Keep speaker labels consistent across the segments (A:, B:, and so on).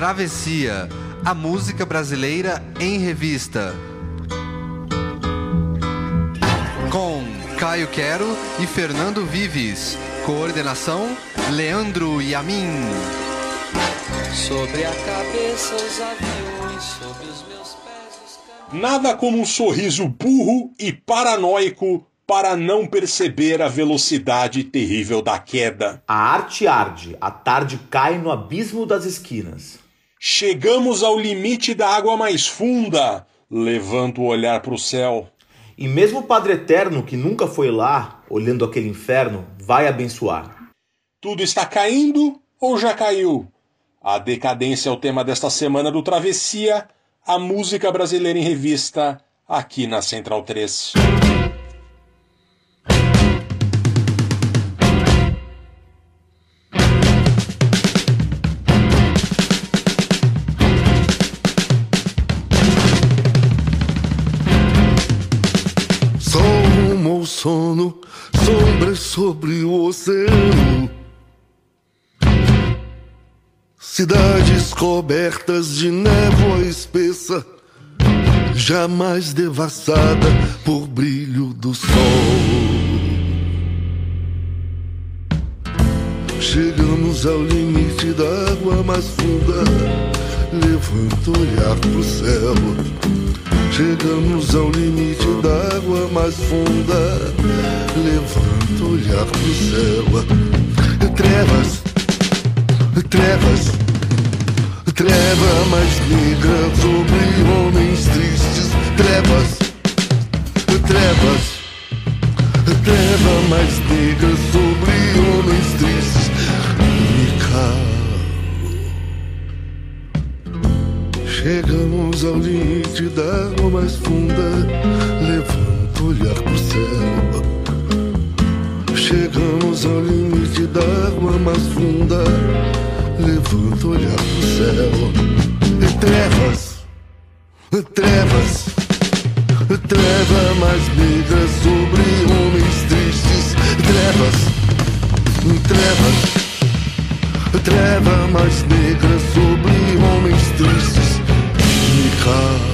A: Travessia, a música brasileira em revista. Com Caio Quero e Fernando Vives. Coordenação: Leandro Yamin.
B: Sobre a cabeça os aviões, sobre os meus pés os caminhos.
C: Nada como um sorriso burro e paranoico para não perceber a velocidade terrível da queda.
D: A arte arde, a tarde cai no abismo das esquinas.
C: Chegamos ao limite da água mais funda. Levanto o olhar para o céu.
D: E mesmo o Padre Eterno, que nunca foi lá, olhando aquele inferno, vai abençoar.
C: Tudo está caindo ou já caiu? A decadência é o tema desta semana do Travessia, a música brasileira em revista, aqui na Central 3.
E: Sombras sobre o oceano. Cidades cobertas de névoa espessa, jamais devassada por brilho do sol. Chegamos ao limite da água mais funda. Levanto olhar pro céu. Chegamos ao limite da água mais funda. Levanto olhar pro céu. Trevas, trevas, treva mais negra sobre homens tristes. Trevas, trevas, treva mais negra sobre homens tristes. Me calo. Chegamos ao limite da água mais funda. Levanto o olhar pro céu. Chegamos ao limite da água mais funda. Levanto o olhar pro céu. E trevas, trevas, treva mais negra sobre homens tristes. Trevas, trevas. Treva mais negra sobre homens tristes Me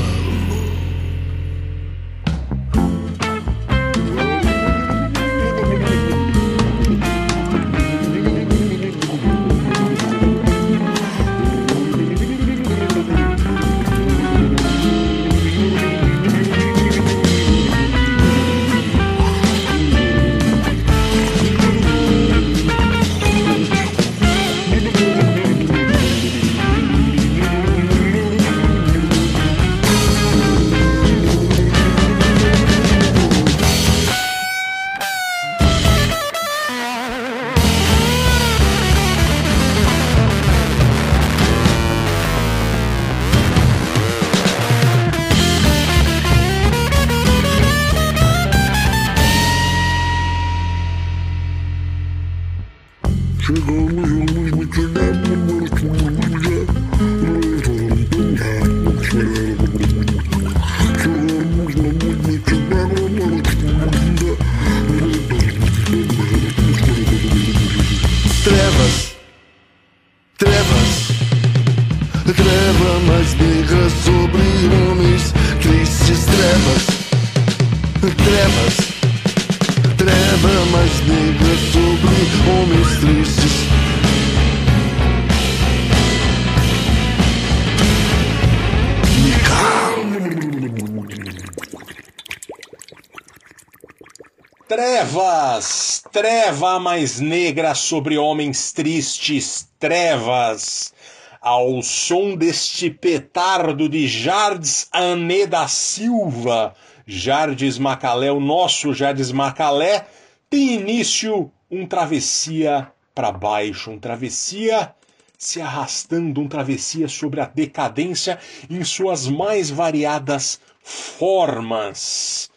E: treva mais negra sobre homens tristes, trevas.
C: Ao som deste petardo de Jardes Ané da Silva, Jardes Macalé, o nosso Jardes Macalé, tem início um travessia para baixo, um travessia se arrastando, um travessia sobre a decadência em suas mais variadas formas.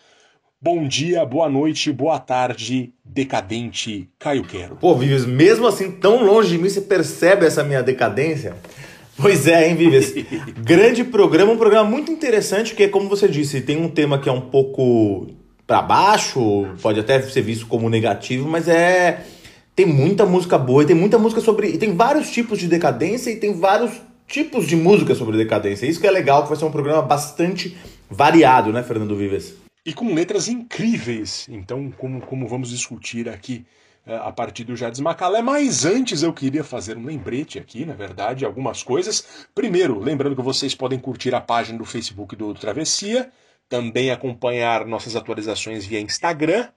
C: Bom dia, boa noite, boa tarde, decadente Caio Quero.
D: Pô, Vives, mesmo assim, tão longe de mim, você percebe essa minha decadência? Pois é, hein, Vives? Grande programa, um programa muito interessante, que, como você disse, tem um tema que é um pouco para baixo, pode até ser visto como negativo, mas é. Tem muita música boa, e tem muita música sobre. E tem vários tipos de decadência e tem vários tipos de música sobre decadência. Isso que é legal, que vai ser um programa bastante variado, né, Fernando Vives?
C: E com letras incríveis. Então, como, como vamos discutir aqui uh, a partir do Jardim Macalé. Mas antes eu queria fazer um lembrete aqui, na verdade, algumas coisas. Primeiro, lembrando que vocês podem curtir a página do Facebook do Travessia, também acompanhar nossas atualizações via Instagram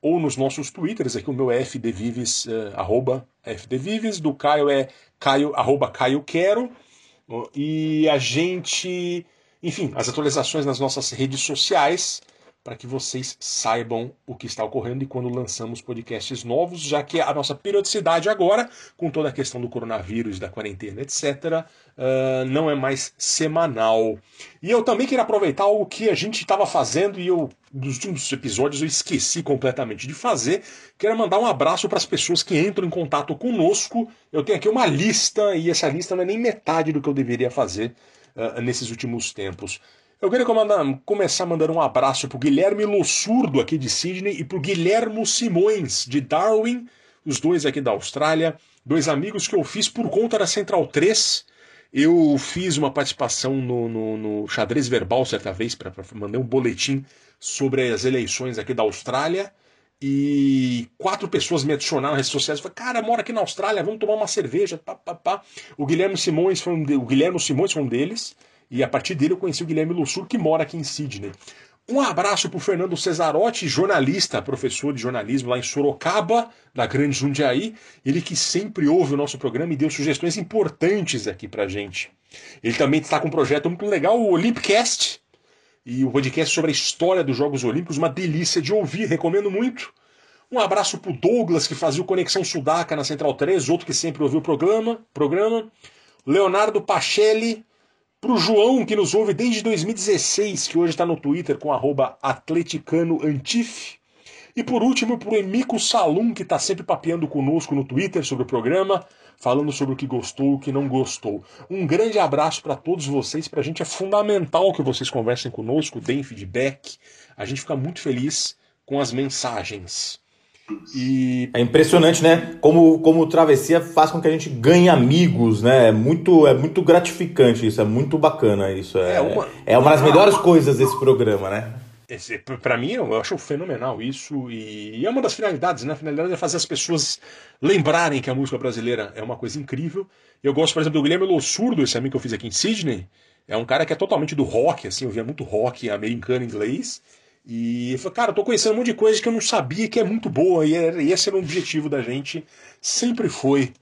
C: ou nos nossos twitters, aqui o meu é fdvives, uh, arroba fdvives, do Caio é caio, arroba caio quero, e a gente, enfim, as atualizações nas nossas redes sociais, para que vocês saibam o que está ocorrendo e quando lançamos podcasts novos, já que a nossa periodicidade agora, com toda a questão do coronavírus, da quarentena, etc., uh, não é mais semanal. E eu também queria aproveitar o que a gente estava fazendo e eu, nos últimos episódios, eu esqueci completamente de fazer. Quero mandar um abraço para as pessoas que entram em contato conosco. Eu tenho aqui uma lista e essa lista não é nem metade do que eu deveria fazer uh, nesses últimos tempos. Eu queria começar mandando um abraço pro Guilherme Lossurdo, aqui de Sydney, e pro Guilhermo Simões, de Darwin, os dois aqui da Austrália, dois amigos que eu fiz por conta da Central 3. Eu fiz uma participação no, no, no xadrez verbal certa vez, para mandar um boletim sobre as eleições aqui da Austrália. E quatro pessoas me adicionaram nas redes sociais. Falaram, cara, mora aqui na Austrália, vamos tomar uma cerveja. Pá, pá, pá. O Guilherme Simões foi um de... o Guilherme Simões foi um deles. E a partir dele eu conheci o Guilherme Lussur, que mora aqui em Sydney. Um abraço para o Fernando Cesarotti, jornalista, professor de jornalismo lá em Sorocaba, da Grande Jundiaí. Ele que sempre ouve o nosso programa e deu sugestões importantes aqui para gente. Ele também está com um projeto muito legal, o Olympicast, e o podcast sobre a história dos Jogos Olímpicos, uma delícia de ouvir, recomendo muito. Um abraço para o Douglas, que fazia o Conexão Sudaca na Central 3, outro que sempre ouviu o programa. programa. Leonardo Pacelli, para o João, que nos ouve desde 2016, que hoje está no Twitter com atleticanoantif. E por último, para o Emico Salum, que está sempre papeando conosco no Twitter sobre o programa, falando sobre o que gostou o que não gostou. Um grande abraço para todos vocês. Para a gente é fundamental que vocês conversem conosco, deem feedback. A gente fica muito feliz com as mensagens.
D: E... É impressionante, né? Como, como travessia faz com que a gente ganhe amigos, né? É muito, é muito gratificante isso, é muito bacana isso. É, é, uma, é uma das melhores coisas desse programa, né?
C: Para mim, eu acho fenomenal isso. E é uma das finalidades, né? A finalidade é fazer as pessoas lembrarem que a música brasileira é uma coisa incrível. Eu gosto, por exemplo, do Guilherme Lossurdo, esse amigo que eu fiz aqui em Sydney. É um cara que é totalmente do rock, assim, eu via muito rock americano inglês. E falei, cara, eu tô conhecendo um monte de coisa que eu não sabia que é muito boa, e esse era o objetivo da gente, sempre foi.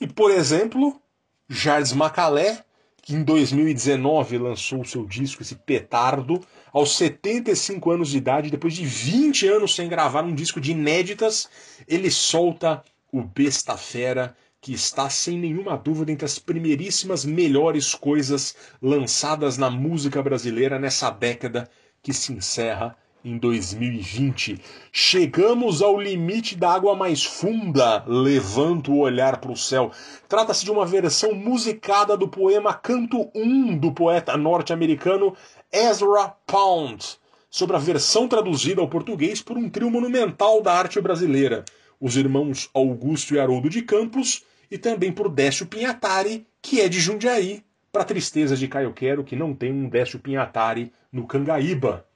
C: E, por exemplo, Jardim Macalé, que em 2019 lançou o seu disco, esse petardo, aos 75 anos de idade, depois de 20 anos sem gravar um disco de inéditas, ele solta o Besta Fera, que está sem nenhuma dúvida entre as primeiríssimas melhores coisas lançadas na música brasileira nessa década que se encerra em 2020. Chegamos ao limite da água mais funda, levanto o olhar para o céu. Trata-se de uma versão musicada do poema Canto 1 do poeta norte-americano Ezra Pound, sobre a versão traduzida ao português por um trio monumental da arte brasileira, os irmãos Augusto e Haroldo de Campos, e também por Décio Pinhatari, que é de Jundiaí, para tristeza de Caio Quero, que não tem um Décio Pinhatari no Cangaíba.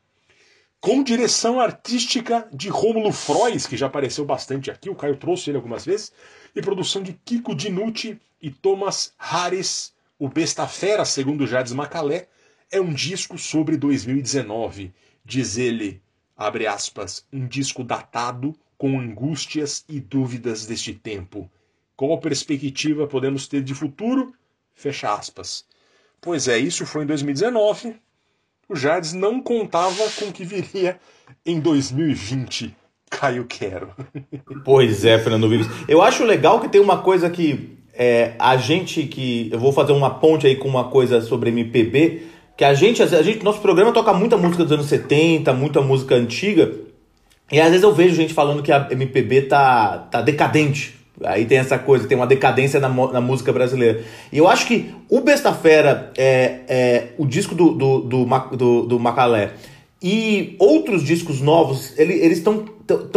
C: Com direção artística de Rômulo Frois, que já apareceu bastante aqui, o Caio trouxe ele algumas vezes, e produção de Kiko Dinucci e Thomas Harris, o Besta Fera, segundo Jades Macalé, é um disco sobre 2019. Diz ele, abre aspas, um disco datado com angústias e dúvidas deste tempo. Qual perspectiva podemos ter de futuro? Fecha aspas. Pois é, isso foi em 2019. O Jardes não contava com o que viria em 2020. Caio Quero.
D: Pois é, Fernando Vives. Eu acho legal que tem uma coisa que é, a gente que. Eu vou fazer uma ponte aí com uma coisa sobre MPB. Que a gente, a gente, nosso programa toca muita música dos anos 70, muita música antiga. E às vezes eu vejo gente falando que a MPB tá, tá decadente. Aí tem essa coisa, tem uma decadência na, na música brasileira. E eu acho que o Besta Fera, é, é, o disco do, do, do, do, do Macalé, E outros discos novos, ele- eles estão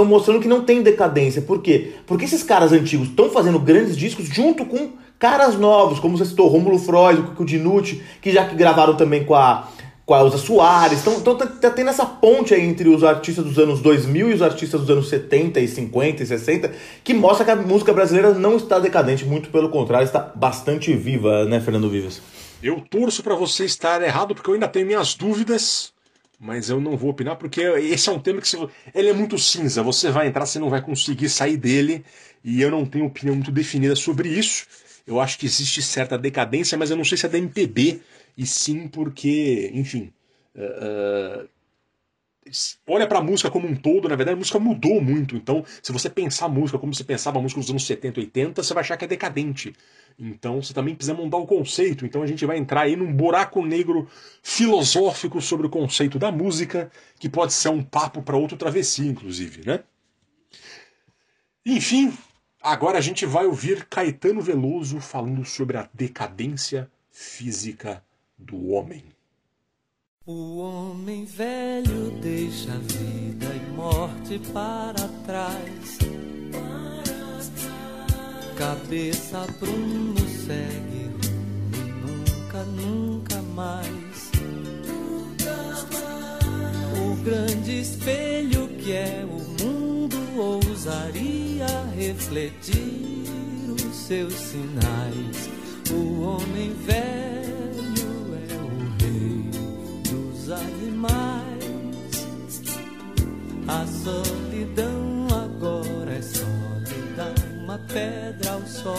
D: mostrando que não tem decadência. Por quê? Porque esses caras antigos estão fazendo grandes discos junto com caras novos, como você citou, Rômulo Freud, o Dinucci, que já que gravaram também com a com a Elza Soares. Então, então tá, tá tendo essa ponte aí entre os artistas dos anos 2000 e os artistas dos anos 70 e 50 e 60, que mostra que a música brasileira não está decadente, muito pelo contrário, está bastante viva, né, Fernando Vives?
C: Eu torço pra você estar errado porque eu ainda tenho minhas dúvidas, mas eu não vou opinar porque esse é um tema que ele é muito cinza. Você vai entrar, você não vai conseguir sair dele e eu não tenho opinião muito definida sobre isso. Eu acho que existe certa decadência, mas eu não sei se é da MPB e sim porque, enfim, eh, olha pra música como um todo, na verdade a música mudou muito. Então, se você pensar a música como você pensava a música nos anos 70, 80, você vai achar que é decadente. Então, você também precisa mudar o conceito. Então, a gente vai entrar aí num buraco negro filosófico sobre o conceito da música, que pode ser um papo para outro travessia, inclusive, né? Enfim, agora a gente vai ouvir Caetano Veloso falando sobre a decadência física do homem.
F: O homem velho deixa vida e morte para trás. Cabeça prumo segue e nunca, nunca mais. O grande espelho que é o mundo ousaria refletir os seus sinais. O homem velho A solidão agora é sólida, uma pedra ao sol.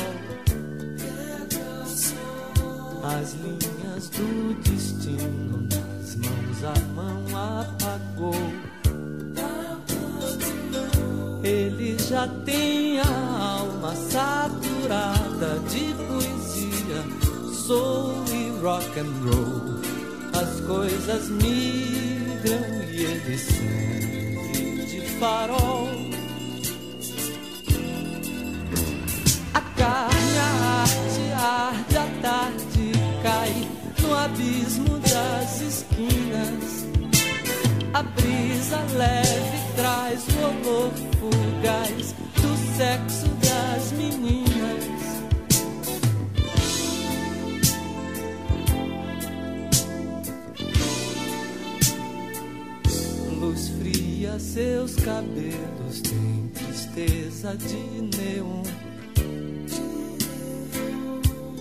F: As linhas do destino nas mãos a mão apagou. Ele já tem a alma saturada de poesia, soul e rock and roll. As coisas migram e ele de farol. A carne, a arte, arde, a tarde cai no abismo das esquinas. A brisa leve traz o olor fugaz do sexo das meninas. Fria, seus cabelos têm tristeza de neon.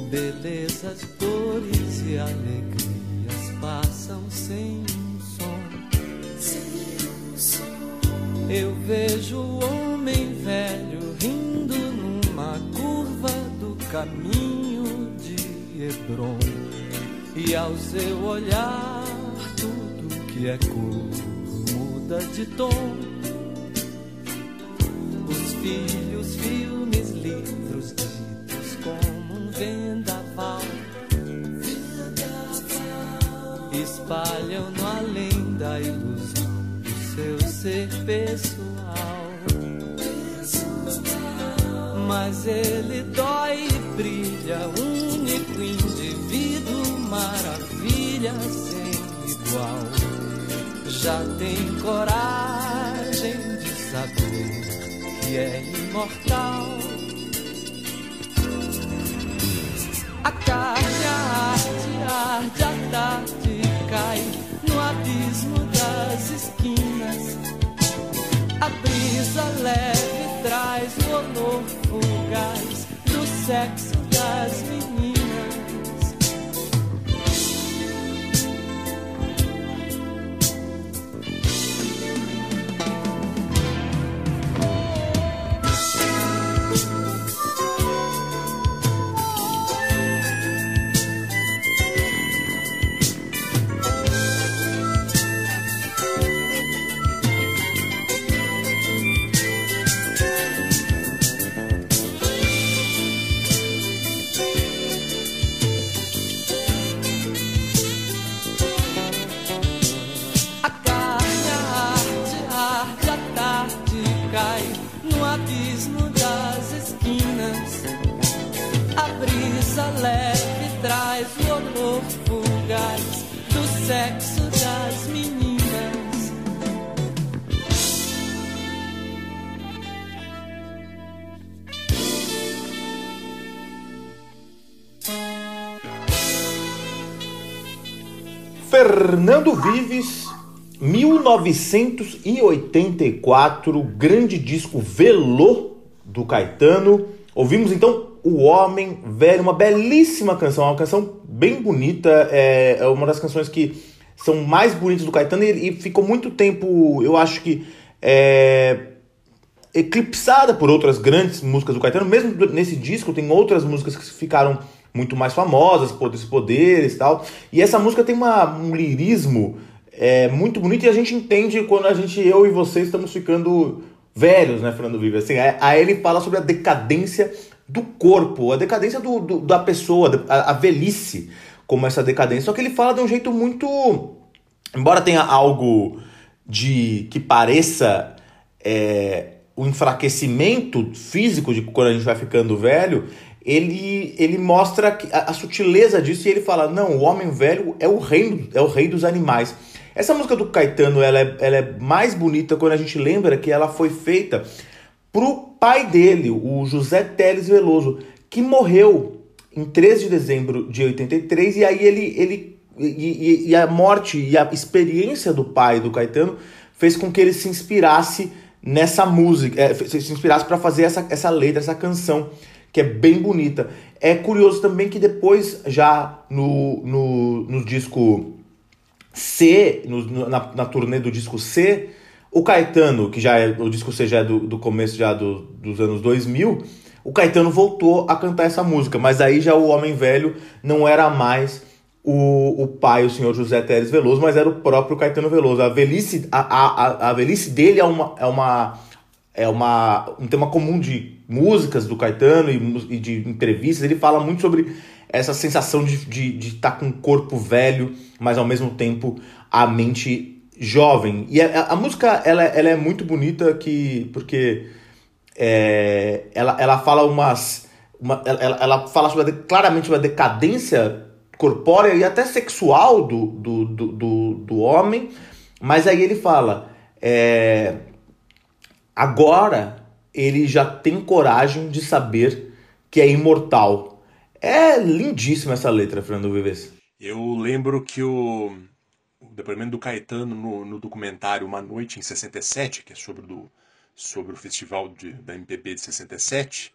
F: Belezas, cores e alegrias passam sem um som. Eu vejo o homem velho rindo numa curva do caminho de Hebron. E ao seu olhar, tudo que é cor muda de tom. Os filhos, filmes, livros ditos como um vendaval espalham no além da ilusão do seu ser pessoal. Mas ele dói e brilha, único indivíduo, maravilha sem igual. Já tem coragem de saber que é imortal. A carne, a arte, arde, a tarde cai no abismo das esquinas. A brisa leve traz o olor fugaz do sexo
D: Fernando Vives, 1984, grande disco Velô do Caetano. Ouvimos então O Homem Velho, uma belíssima canção, uma canção bem bonita, é, é uma das canções que são mais bonitas do Caetano e, e ficou muito tempo, eu acho que é, eclipsada por outras grandes músicas do Caetano. Mesmo nesse disco tem outras músicas que ficaram muito mais famosas, Poderes Poderes e tal. E essa música tem uma, um lirismo é, muito bonito e a gente entende quando a gente, eu e você, estamos ficando velhos, né, Fernando Vive? Assim, aí ele fala sobre a decadência do corpo, a decadência do, do da pessoa, a, a, velhice como essa decadência. Só que ele fala de um jeito muito. Embora tenha algo de que pareça é, o enfraquecimento físico de quando a gente vai ficando velho, ele, ele mostra a, a, sutileza disso e ele fala: não, o homem velho é o rei, é o rei dos animais. Essa música do Caetano ela é, ela é mais bonita quando a gente lembra que ela foi feita pro pai dele, o José Teles Veloso, que morreu em 13 de dezembro de 83, e aí ele, ele e, e, a morte e a experiência do pai do Caetano fez com que ele se inspirasse nessa música, é, se inspirasse para fazer essa, essa letra, essa canção que é bem bonita. É curioso também que depois, já no, no, no disco C, no, na, na turnê do disco C, o Caetano, que já é, o disco C já é do, do começo já do, dos anos 2000, o Caetano voltou a cantar essa música, mas aí já o Homem Velho não era mais o, o pai, o senhor José Teres Veloso, mas era o próprio Caetano Veloso. A velhice, a, a, a velhice dele é uma, é uma é uma, um tema comum de músicas do Caetano e, e de entrevistas. Ele fala muito sobre essa sensação de estar de, de tá com um corpo velho, mas ao mesmo tempo a mente jovem. E a, a música ela, ela é muito bonita que, porque é, ela, ela fala umas. Uma, ela, ela fala sobre a, claramente uma decadência corpórea e até sexual do, do, do, do, do homem, mas aí ele fala. É, Agora ele já tem coragem de saber que é imortal. É lindíssima essa letra, Fernando Vives.
C: Eu lembro que o, o depoimento do Caetano no, no, documentário Uma Noite em 67, que é sobre, do, sobre o festival de, da MPB de 67,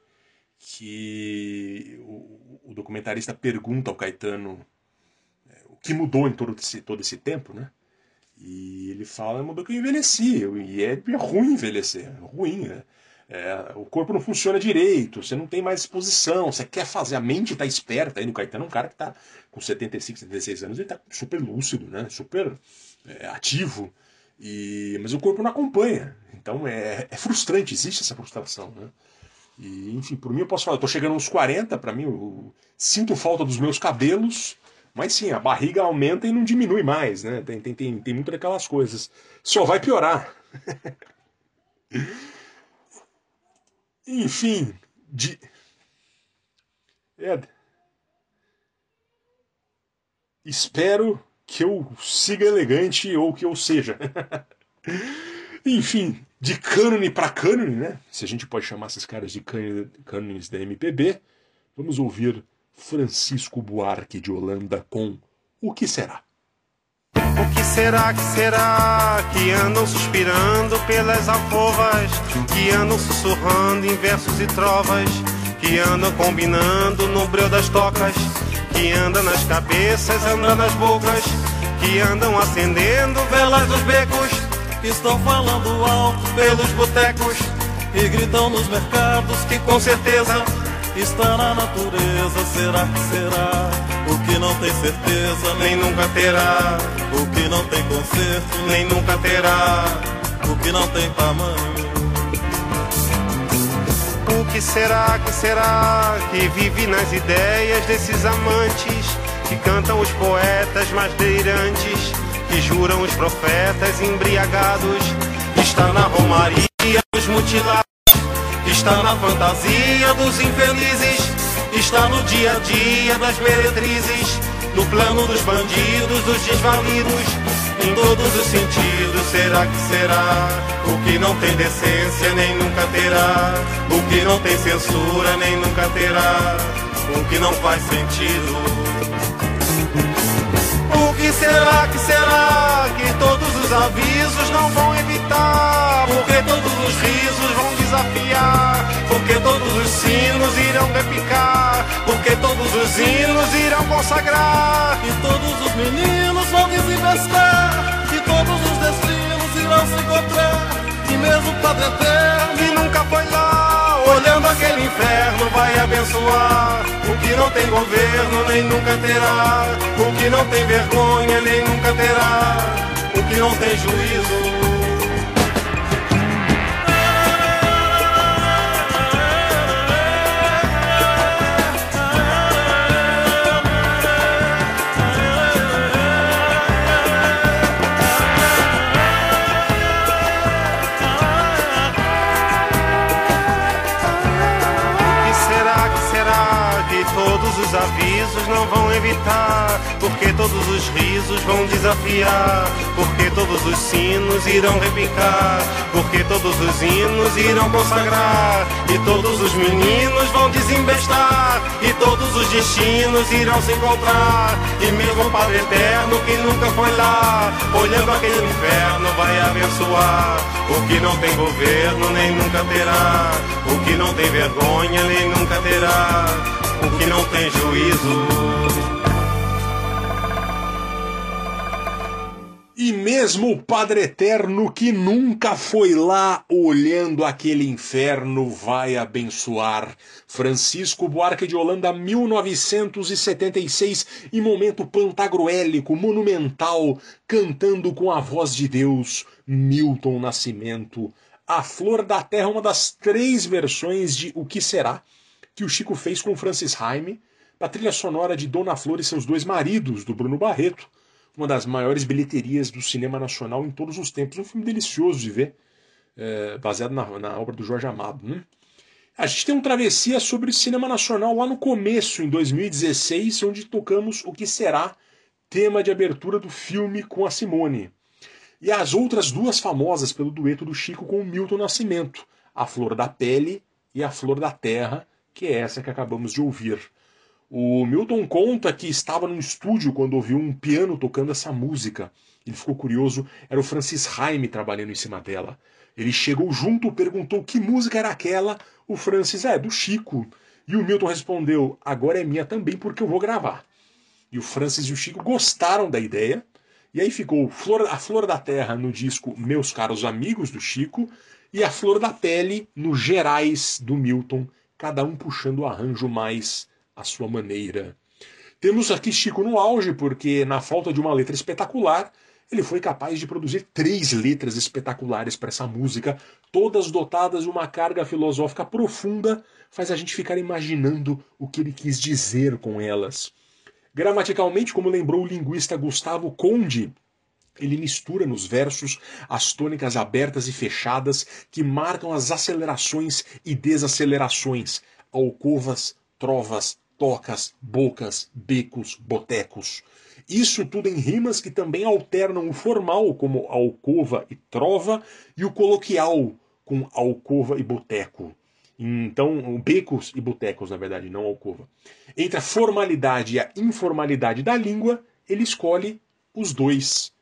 C: que o, o documentarista pergunta ao Caetano é, o que mudou em todo esse, todo esse tempo, né? E ele fala, mudou que eu envelheci, e é, é ruim envelhecer, é ruim, né? É, o corpo não funciona direito, você não tem mais disposição, você quer fazer, a mente está esperta. Aí no Caetano é um cara que está com 75, 76 anos, ele está super lúcido, né? super é, ativo, e, mas o corpo não acompanha. Então é, é frustrante, existe essa frustração. Né? E, enfim, por mim eu posso falar, eu tô chegando aos 40, para mim eu sinto falta dos meus cabelos, mas sim, a barriga aumenta e não diminui mais, né? Tem, tem, tem, tem muito daquelas coisas. Só vai piorar. Enfim, de. Ed. Espero que eu siga elegante ou que eu seja. Enfim, de cânone para cânone, né? Se a gente pode chamar esses caras de cânones da MPB, vamos ouvir Francisco Buarque de Holanda com O que será?
G: O que será, que será que andam suspirando pelas alcovas, que andam sussurrando em versos e trovas, que andam combinando no breu das tocas, que andam nas cabeças, andam nas bocas, que andam acendendo velas dos becos, estão falando alto pelos botecos e gritam nos mercados que com certeza está na natureza. Será que será? O que não tem certeza, nem nunca terá. O que não tem conserto, nem nunca terá. O que não tem tamanho. O que será, que será que vive nas ideias desses amantes que cantam os poetas mais delirantes, que juram os profetas embriagados, está na romaria dos mutilados Está na fantasia dos infelizes, está no dia a dia das meretrizes, no plano dos bandidos, dos desvalidos, em todos os sentidos. Será que será? O que não tem decência nem nunca terá, o que não tem censura nem nunca terá, o que não faz sentido. Que será, que será que todos os avisos não vão evitar? Porque todos os risos vão desafiar? Porque todos os sinos irão repicar? Porque todos os hinos irão consagrar?
B: E todos os meninos vão desinvestar? E todos os destinos irão se encontrar? E mesmo Padre Eterno
G: que nunca foi lá, olhando aquele inferno, vai abençoar. O que não tem governo nem nunca terá. O que não tem vergonha nem nunca terá. O que não tem juízo. Avisos não vão evitar? Porque todos os risos vão desafiar? Porque todos os sinos irão repicar? Porque todos os hinos irão consagrar? E todos os meninos vão desembestar? E todos os destinos irão se encontrar? E mesmo o Padre Eterno que nunca foi lá, olhando aquele inferno, vai abençoar? O que não tem governo nem nunca terá, o que não tem vergonha nem nunca terá, o que não tem juízo.
C: E mesmo o Padre Eterno que nunca foi lá olhando aquele inferno vai abençoar. Francisco Buarque de Holanda, 1976, em momento pantagruélico, monumental, cantando com a voz de Deus, Milton Nascimento. A Flor da Terra, uma das três versões de O Que Será, que o Chico fez com Francis Haime, a trilha sonora de Dona Flor e seus dois maridos, do Bruno Barreto, uma das maiores bilheterias do cinema nacional em todos os tempos. Um filme delicioso de ver, é, baseado na, na, obra do Jorge Amado. Né? A gente tem um travessia sobre cinema nacional lá no começo, em 2016, onde tocamos o que será tema de abertura do filme com a Simone. E as outras duas famosas pelo dueto do Chico com o Milton Nascimento, A Flor da Pele e A Flor da Terra, que é essa que acabamos de ouvir. O Milton conta que estava num estúdio quando ouviu um piano tocando essa música. Ele ficou curioso, era o Francis Haime trabalhando em cima dela. Ele chegou junto, perguntou que música era aquela. O Francis, é, do Chico. E o Milton respondeu, agora é minha também porque eu vou gravar. E o Francis e o Chico gostaram da ideia. E aí ficou Flor, a Flor da Terra no disco Meus Caros Amigos do Chico e a Flor da Pele no Gerais do Milton, cada um puxando o arranjo mais à sua maneira. Temos aqui Chico no auge, porque na falta de uma letra espetacular, ele foi capaz de produzir três letras espetaculares para essa música, todas dotadas de uma carga filosófica profunda, faz a gente ficar imaginando o que ele quis dizer com elas. Gramaticalmente, como lembrou o linguista Gustavo Conde, ele mistura nos versos as tônicas abertas e fechadas que marcam as acelerações e desacelerações, alcovas, trovas, tocas, bocas, becos, botecos. Isso tudo em rimas que também alternam o formal, como alcova e trova, e o coloquial, com alcova e boteco. Então, becos e botecos, na verdade, não alcova. Entre a formalidade e a informalidade da língua, ele escolhe os dois.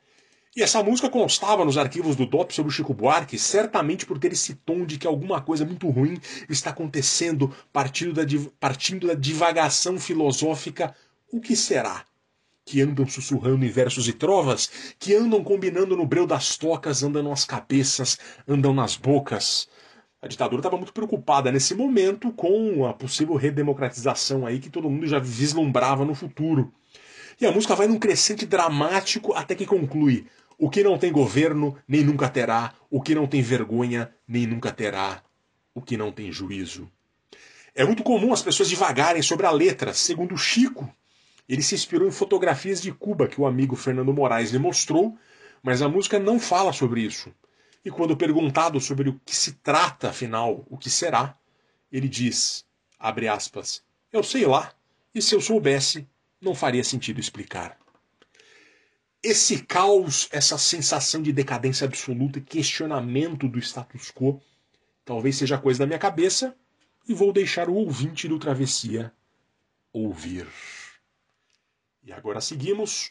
C: E essa música constava nos arquivos do DOP sobre o Chico Buarque, certamente por ter esse tom de que alguma coisa muito ruim está acontecendo, partindo da, partindo da divagação filosófica. O que será? Que andam sussurrando em versos e trovas, que andam combinando no breu das tocas, andam nas cabeças, andam nas bocas. A ditadura estava muito preocupada nesse momento com a possível redemocratização aí que todo mundo já vislumbrava no futuro. E a música vai num crescente dramático até que conclui: o que não tem governo nem nunca terá, o que não tem vergonha nem nunca terá, o que não tem juízo. É muito comum as pessoas divagarem sobre a letra, segundo Chico. Ele se inspirou em fotografias de Cuba que o amigo Fernando Moraes lhe mostrou, mas a música não fala sobre isso. E quando perguntado sobre o que se trata, afinal, o que será, ele diz, abre aspas, eu sei lá, e se eu soubesse, não faria sentido explicar. Esse caos, essa sensação de decadência absoluta e questionamento do status quo, talvez seja coisa da minha cabeça, e vou deixar o ouvinte do Travessia ouvir. E agora seguimos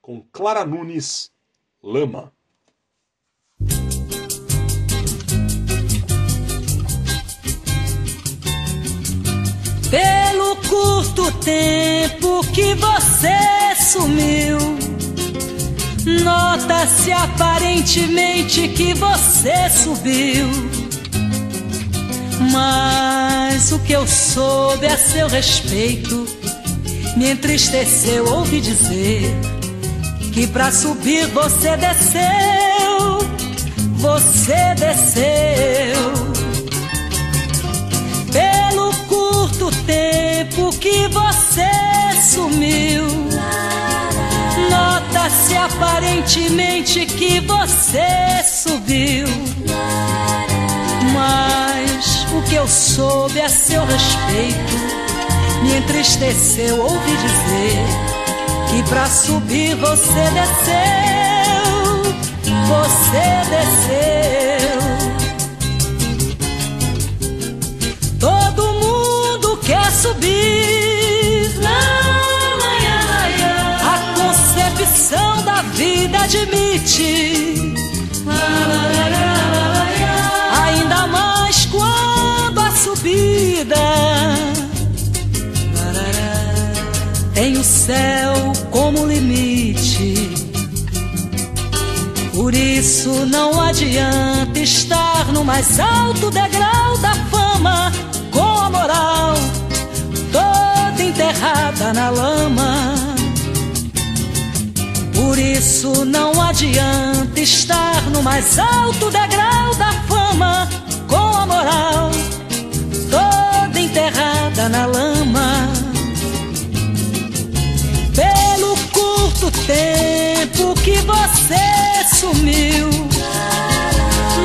C: com Clara Nunes, Lama.
B: Pelo curto tempo que você sumiu, nota-se aparentemente que você subiu. Mas o que eu soube a seu respeito me entristeceu ouvir dizer que pra subir você desceu, você desceu. Pelo curto tempo que você sumiu, nota-se aparentemente que você subiu. Mas o que eu soube a seu respeito me entristeceu ouvir dizer que pra subir você desceu, você desceu. Todo mundo quer subir. Admite. Ainda mais quando a subida tem o céu como limite. Por isso não adianta estar no mais alto degrau da fama com a moral toda enterrada na lama. Por isso não adianta estar no mais alto degrau da fama com a moral toda enterrada na lama. Pelo curto tempo que você sumiu,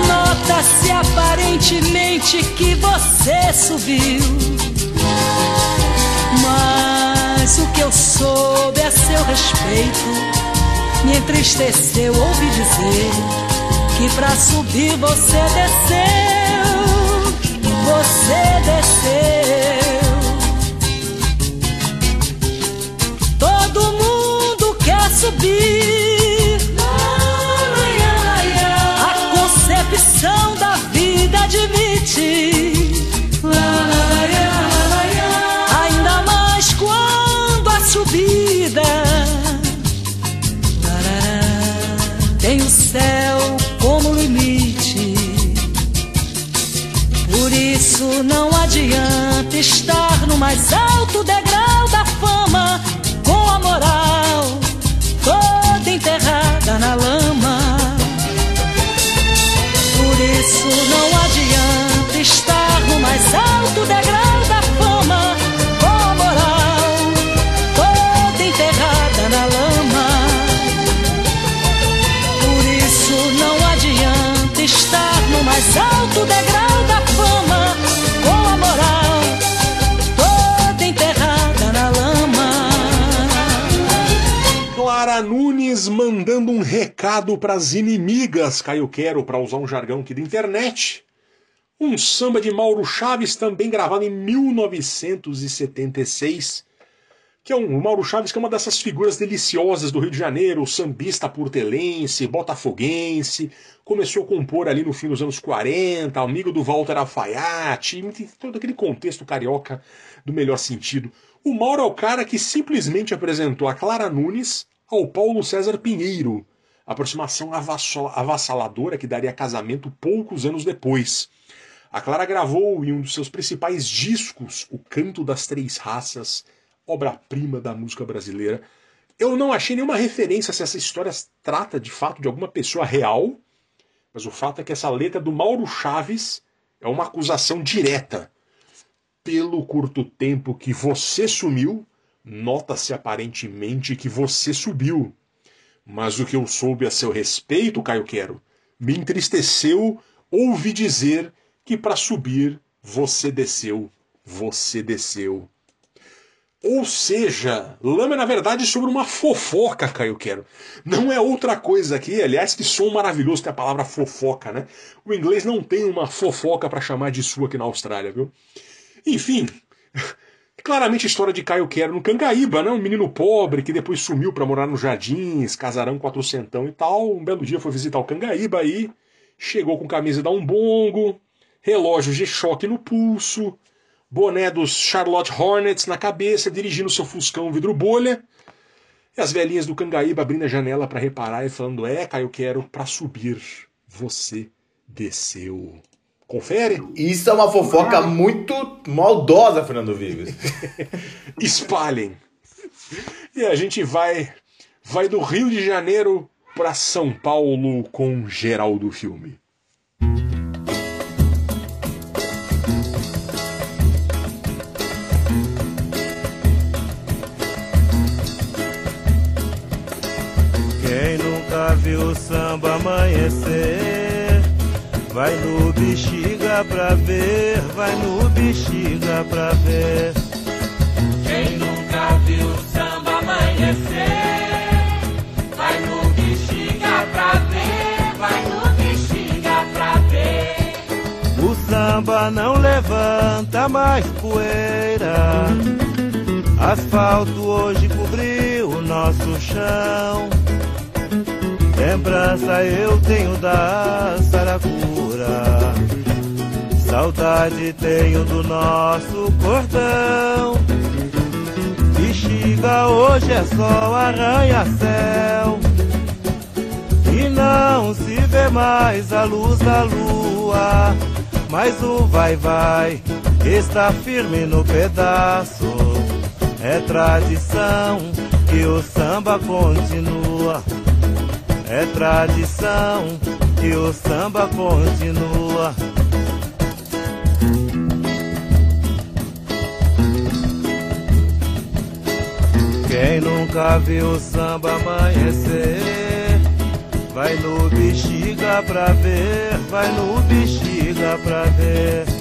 B: nota-se aparentemente que você subiu. Mas o que eu soube a seu respeito me entristeceu ouvir dizer que pra subir você desceu, você desceu. Todo mundo quer subir. A concepção da vida admite. Céu como limite. Por isso não adianta estar no mais alto degrau da fama
C: mandando um recado pras inimigas, Caio Quero, para usar um jargão aqui da internet. Um samba de Mauro Chaves, também gravado em 1976. Que é um o Mauro Chaves, que é uma dessas figuras deliciosas do Rio de Janeiro, sambista portelense, botafoguense. Começou a compor ali no fim dos anos 40, amigo do Walter Alfaiate, todo aquele contexto carioca do melhor sentido. O Mauro é o cara que simplesmente apresentou a Clara Nunes ao Paulo César Pinheiro. Aproximação avassal- avassaladora que daria casamento poucos anos depois. A Clara gravou em um dos seus principais discos, O Canto das Três Raças, obra-prima da música brasileira. Eu não achei nenhuma referência se essa história trata de fato de alguma pessoa real, mas o fato é que essa letra do Mauro Chaves é uma acusação direta. Pelo curto tempo que você sumiu, nota-se aparentemente que você subiu. Mas o que eu soube a seu respeito, Caio Quero, me entristeceu ouvir dizer que para subir você desceu, você desceu. Ou seja, Lama é na verdade sobre uma fofoca, Caio Quero. Não é outra coisa aqui, aliás, que som maravilhoso tem a palavra fofoca, né? O inglês não tem uma fofoca para chamar de sua aqui na Austrália, viu? Enfim, É claramente a história de Caio Quero no Cangaíba, né? Um menino pobre que depois sumiu para morar nos jardins, casarão quatrocentão e tal. Um belo dia foi visitar o Cangaíba aí, chegou com camisa da Umbongo, relógio G-Shock no pulso, boné dos Charlotte Hornets na cabeça, dirigindo seu Fuscão vidro bolha. E as velhinhas do Cangaíba abrindo a janela para reparar e falando: É, Caio Quero, para subir, você desceu. Confere?
D: Isso é uma fofoca muito maldosa, Fernando Vives.
C: Espalhem. E a gente vai vai do Rio de Janeiro para São Paulo com Geraldo Filme.
H: Quem nunca viu o samba amanhecer, vai no bexiga pra ver, vai no bexiga pra ver.
I: Quem nunca viu o samba amanhecer, vai no bexiga pra ver, vai no bexiga pra ver.
H: O samba não levanta mais poeira. Asfalto hoje cobriu o nosso chão. Lembrança eu tenho da saracura. Saudade tenho do nosso cordão. Bexiga hoje é só arranha-céu. E não se vê mais a luz da lua. Mas o vai-vai está firme no pedaço. É tradição que o samba continua. É tradição que o samba continua. Quem nunca viu o samba amanhecer, vai no bexiga pra ver, vai no bexiga pra ver.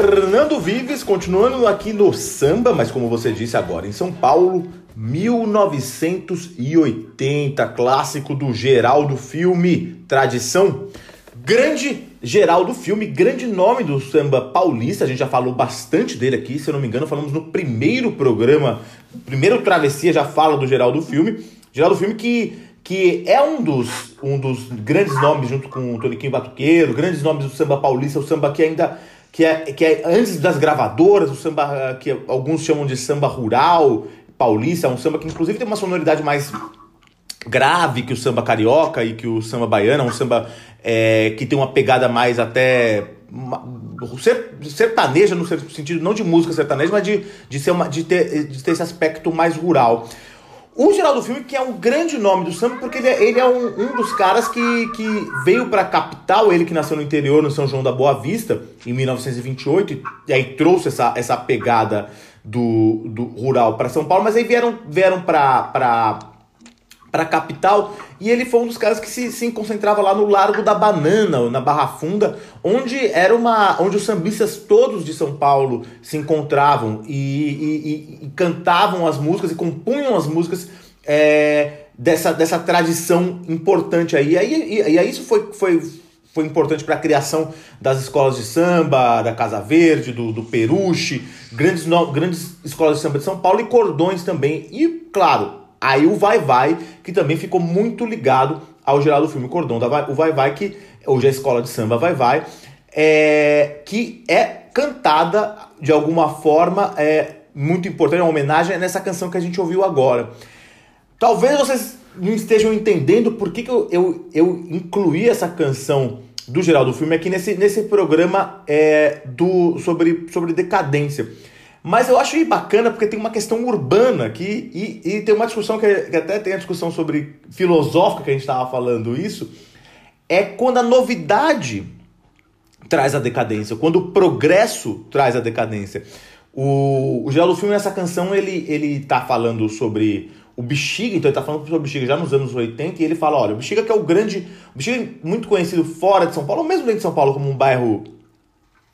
D: Fernando Vives, continuando aqui no samba, mas como você disse agora, em São Paulo, 1980, clássico do Geraldo Filme, tradição. Grande Geraldo Filme, grande nome do samba paulista, a gente já falou bastante dele aqui, se eu não me engano, falamos no primeiro programa, primeiro Travessia já fala do Geraldo Filme. Geraldo Filme que, que é um dos, um dos grandes nomes, junto com o Toniquinho Batuqueiro, grandes nomes do samba paulista, o samba que ainda que é, que é antes das gravadoras, o samba que alguns chamam de samba rural paulista, é um samba que inclusive tem uma sonoridade mais grave que o samba carioca e que o samba baiano, é um samba é, que tem uma pegada mais até sertaneja no sentido não de música sertaneja, mas de, de, ser uma, de, ter, de ter esse aspecto mais rural. O Geraldo Filme, que é um grande nome do samba, porque ele é, ele é um, um dos caras que, que veio pra capital, ele que nasceu no interior, no São João da Boa Vista, em 1928, e- aí trouxe essa, essa pegada do, do rural para São Paulo, mas aí vieram, vieram pra, pra, pra capital, e ele foi um dos caras que se, se concentrava lá no Largo da Banana, na Barra Funda, onde era uma. onde os sambistas todos de São Paulo se encontravam e, e- e- e cantavam as músicas e compunham as músicas é, dessa, dessa tradição importante aí. E aí, e aí isso foi, foi, foi importante para a criação das escolas de samba, da Casa Verde, do, do Peruche, grandes, no- grandes escolas de samba de São Paulo e cordões também. E, claro, aí o Vai Vai, que também ficou muito ligado ao Geraldo Filme Cordão. Da Vai- O Vai Vai que, hoje é a escola de samba Vai Vai, é, que é cantada de alguma forma, é muito importante, é uma homenagem nessa canção que a gente ouviu agora. Talvez vocês não estejam entendendo por que, que eu, eu, eu incluí essa canção do Geraldo Filme aqui nesse, nesse programa é, do, sobre, sobre decadência. Mas eu acho bacana porque tem uma questão urbana aqui e, e tem uma discussão que, que, até tem a discussão sobre filosófica que a gente estava falando isso. É quando a novidade traz a decadência, quando o progresso traz a decadência. O, o Geraldo Filme nessa canção ele, ele tá falando sobre o Bexiga, então ele tá falando sobre o Bexiga já nos anos 80 e ele fala, olha, o Bexiga que é o grande, o Bexiga é muito conhecido fora de São Paulo, mesmo dentro de São Paulo como um bairro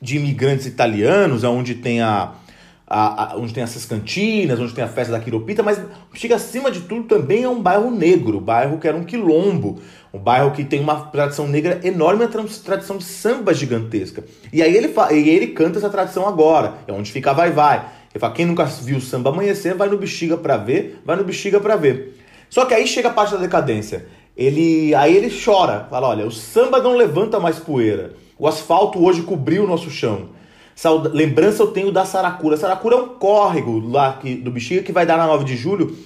D: de imigrantes italianos, onde tem a a, a, onde tem essas cantinas, onde tem a festa da Quiropita, mas chega acima de tudo também é um bairro negro, bairro que era um quilombo, um bairro que tem uma tradição negra enorme, uma tradição de samba gigantesca. E aí ele, e ele canta essa tradição agora, é onde fica Vai Vai. Ele fala, quem nunca viu samba amanhecer, vai no Bexiga pra ver, vai no Bexiga pra ver. Só que aí chega a parte da decadência. Ele, aí ele chora, fala, olha, o samba não levanta mais poeira. O asfalto hoje cobriu o nosso chão. Saud... Lembrança eu tenho da Saracura. Saracura é um córrego lá que, do Bexiga que vai dar na 9 de julho.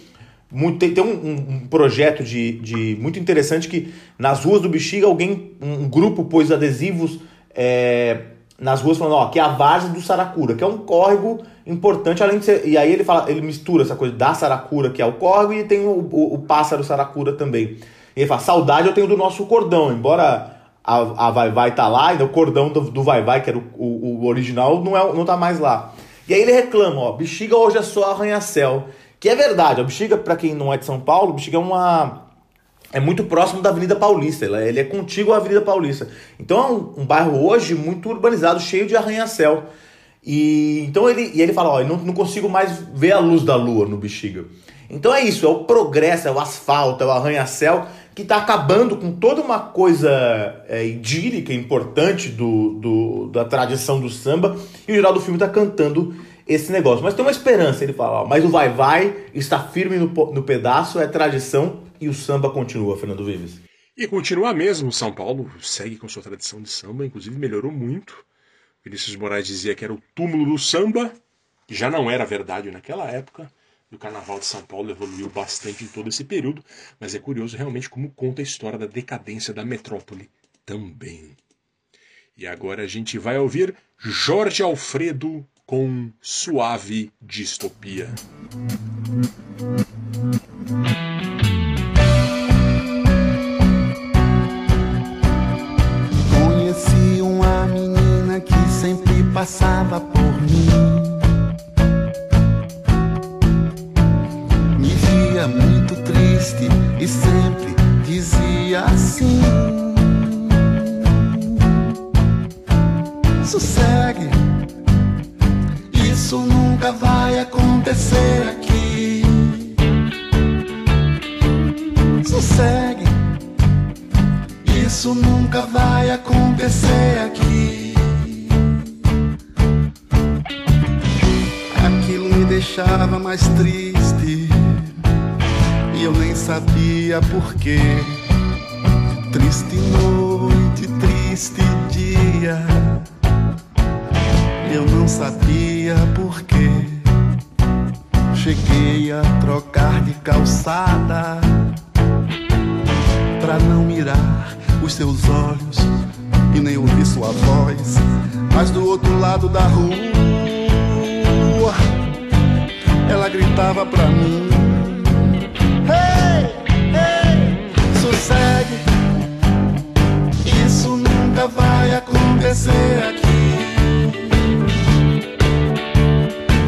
D: Muito, tem, tem um, um, projeto de, de muito interessante que nas ruas do Bexiga alguém, um grupo pôs adesivos é, nas ruas falando, ó, que é a base do Saracura, que é um córrego importante, além de ser. E aí ele fala, ele mistura essa coisa da Saracura, que é o córrego, e tem o, o, o pássaro Saracura também. E ele fala, saudade eu tenho do nosso cordão, embora a, a Vai Vai tá lá, ainda o cordão do, do Vai Vai, que era o, o, o, original, não, é, não tá mais lá. E aí ele reclama, ó, bexiga hoje é só arranha-céu. Que é verdade, a bexiga, para quem não é de São Paulo, bexiga é uma. É muito próximo da Avenida Paulista, ele é contíguo à Avenida Paulista. Então é um, um bairro hoje muito urbanizado, cheio de arranha-céu. E então ele, e ele fala, ó, eu não, não consigo mais ver a luz da lua no bexiga. Então é isso, é o progresso, é o asfalto, é o arranha-céu que está acabando com toda uma coisa é, idílica, importante do, do, da tradição do samba, e o geral do filme está cantando esse negócio. Mas tem uma esperança, ele fala, ó, mas o Vai Vai está firme no, no pedaço, é tradição, e o samba continua, Fernando Vives.
C: E continua mesmo, São Paulo segue com sua tradição de samba, inclusive melhorou muito. Vinícius Moraes dizia que era o túmulo do samba, que já não era verdade naquela época do Carnaval de São Paulo evoluiu bastante em todo esse período, mas é curioso realmente como conta a história da decadência da metrópole também. E agora a gente vai ouvir Jorge Alfredo com Suave Distopia.
E: Conheci uma menina que sempre passava por mim e sempre dizia assim: Sossegue, isso nunca vai acontecer aqui. Sossegue, isso nunca vai acontecer aqui. Aquilo me deixava mais triste e eu nem sabia porquê. Triste noite, triste dia, eu não sabia porquê. Cheguei a trocar de calçada pra não mirar os seus olhos e nem ouvir sua voz. Mas do outro lado da rua, ela gritava pra mim sossegue. Isso nunca vai acontecer aqui.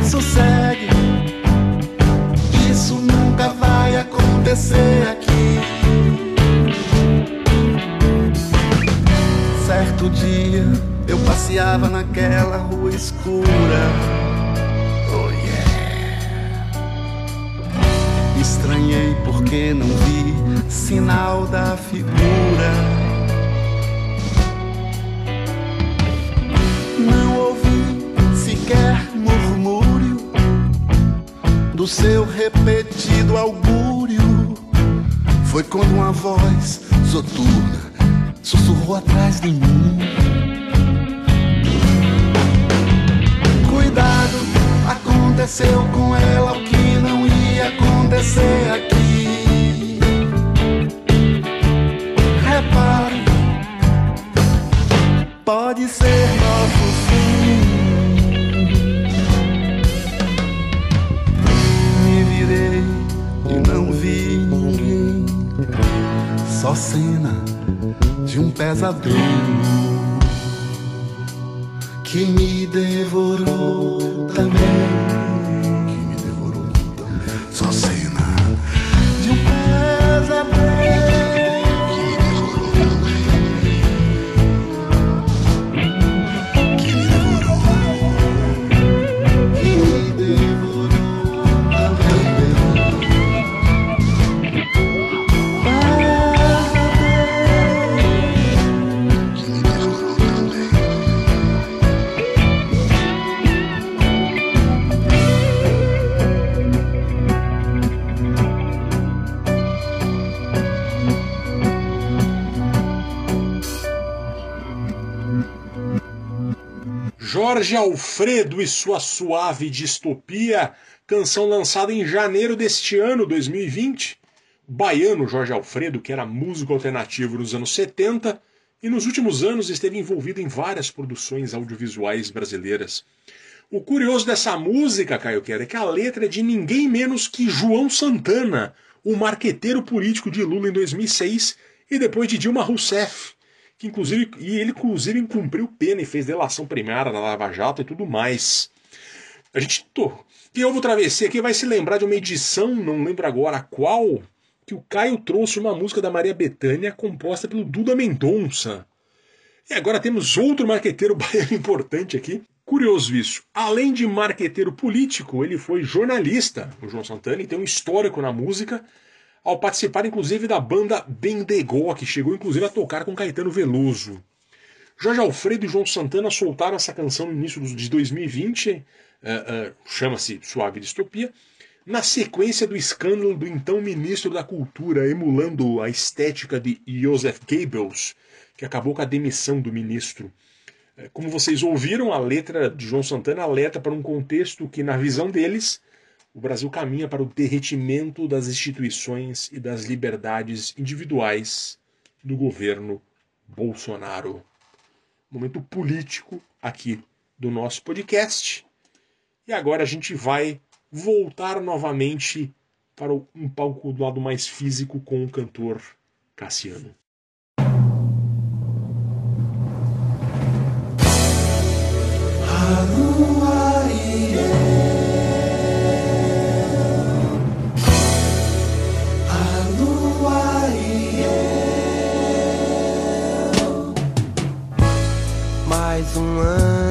E: Sossegue. Isso nunca vai acontecer aqui. Certo dia eu passeava naquela rua escura. Estranhei porque não vi sinal da figura. Não ouvi sequer murmúrio do seu repetido augúrio. Foi quando uma voz soturna
J: sussurrou atrás de mim. Cuidado, aconteceu com ela o que acontecer aqui. Repare, pode ser nosso fim. Me virei e não vi ninguém, só cena de um pesadelo que me devorou também.
C: Jorge Alfredo e sua suave distopia, canção lançada em janeiro deste ano, 2020. O baiano Jorge Alfredo, que era músico alternativo nos anos 70 e nos últimos anos esteve envolvido em várias produções audiovisuais brasileiras. O curioso dessa música, Caio Quero, é que a letra é de ninguém menos que João Santana, o marqueteiro político de Lula em 2006 e depois de Dilma Rousseff que inclusive e ele inclusive cumpriu pena e fez delação premiada na Lava Jato e tudo mais. A gente tô. Quem ouve o Travessia aqui vai se lembrar de uma edição, não lembro agora qual, que o Caio trouxe uma música da Maria Bethânia composta pelo Duda Mendonça. E agora temos outro marqueteiro baiano importante aqui. Curioso isso. Além de marqueteiro político, ele foi jornalista, o João Santana, e tem um histórico na música ao participar inclusive da banda Bendegó, que chegou inclusive a tocar com Caetano Veloso. Jorge Alfredo e João Santana soltaram essa canção no início de 2020, uh, uh, chama-se Suave Distopia, na sequência do escândalo do então ministro da Cultura, emulando a estética de Joseph Goebbels, que acabou com a demissão do ministro. Uh, como vocês ouviram, a letra de João Santana alerta para um contexto que, na visão deles, o Brasil caminha para o derretimento das instituições e das liberdades individuais do governo Bolsonaro. Momento político aqui do nosso podcast. E agora a gente vai voltar novamente para um palco do lado mais físico com o cantor Cassiano.
K: Mais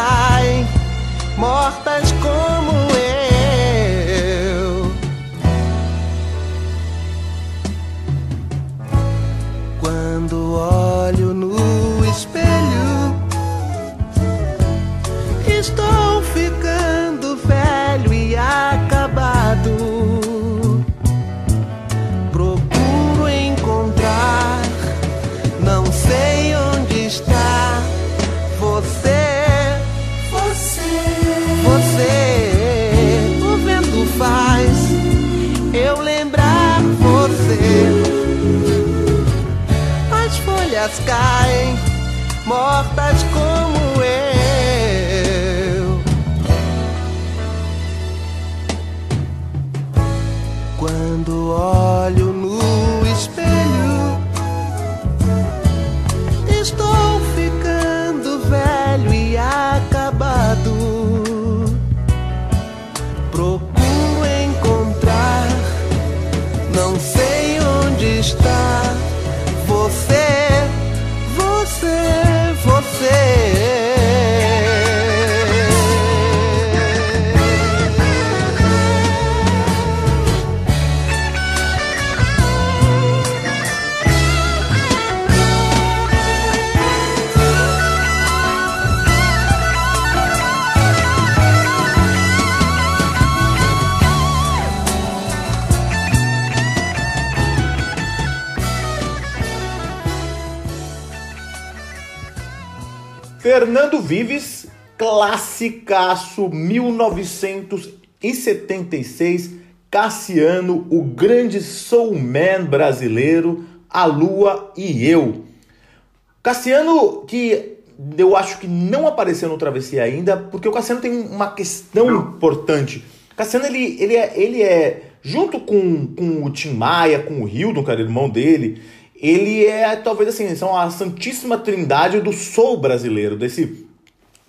K: caem, mortas
D: Vives, classicaço 1976, Cassiano, o grande soulman brasileiro, A Lua e Eu. Cassiano, que eu acho que não apareceu no Travessia ainda, porque o Cassiano tem uma questão importante. Cassiano, ele, ele, é, ele é, junto com, com o Tim Maia, com o Hildon, que era irmão dele, ele é, talvez assim, são a santíssima trindade do soul brasileiro, desse,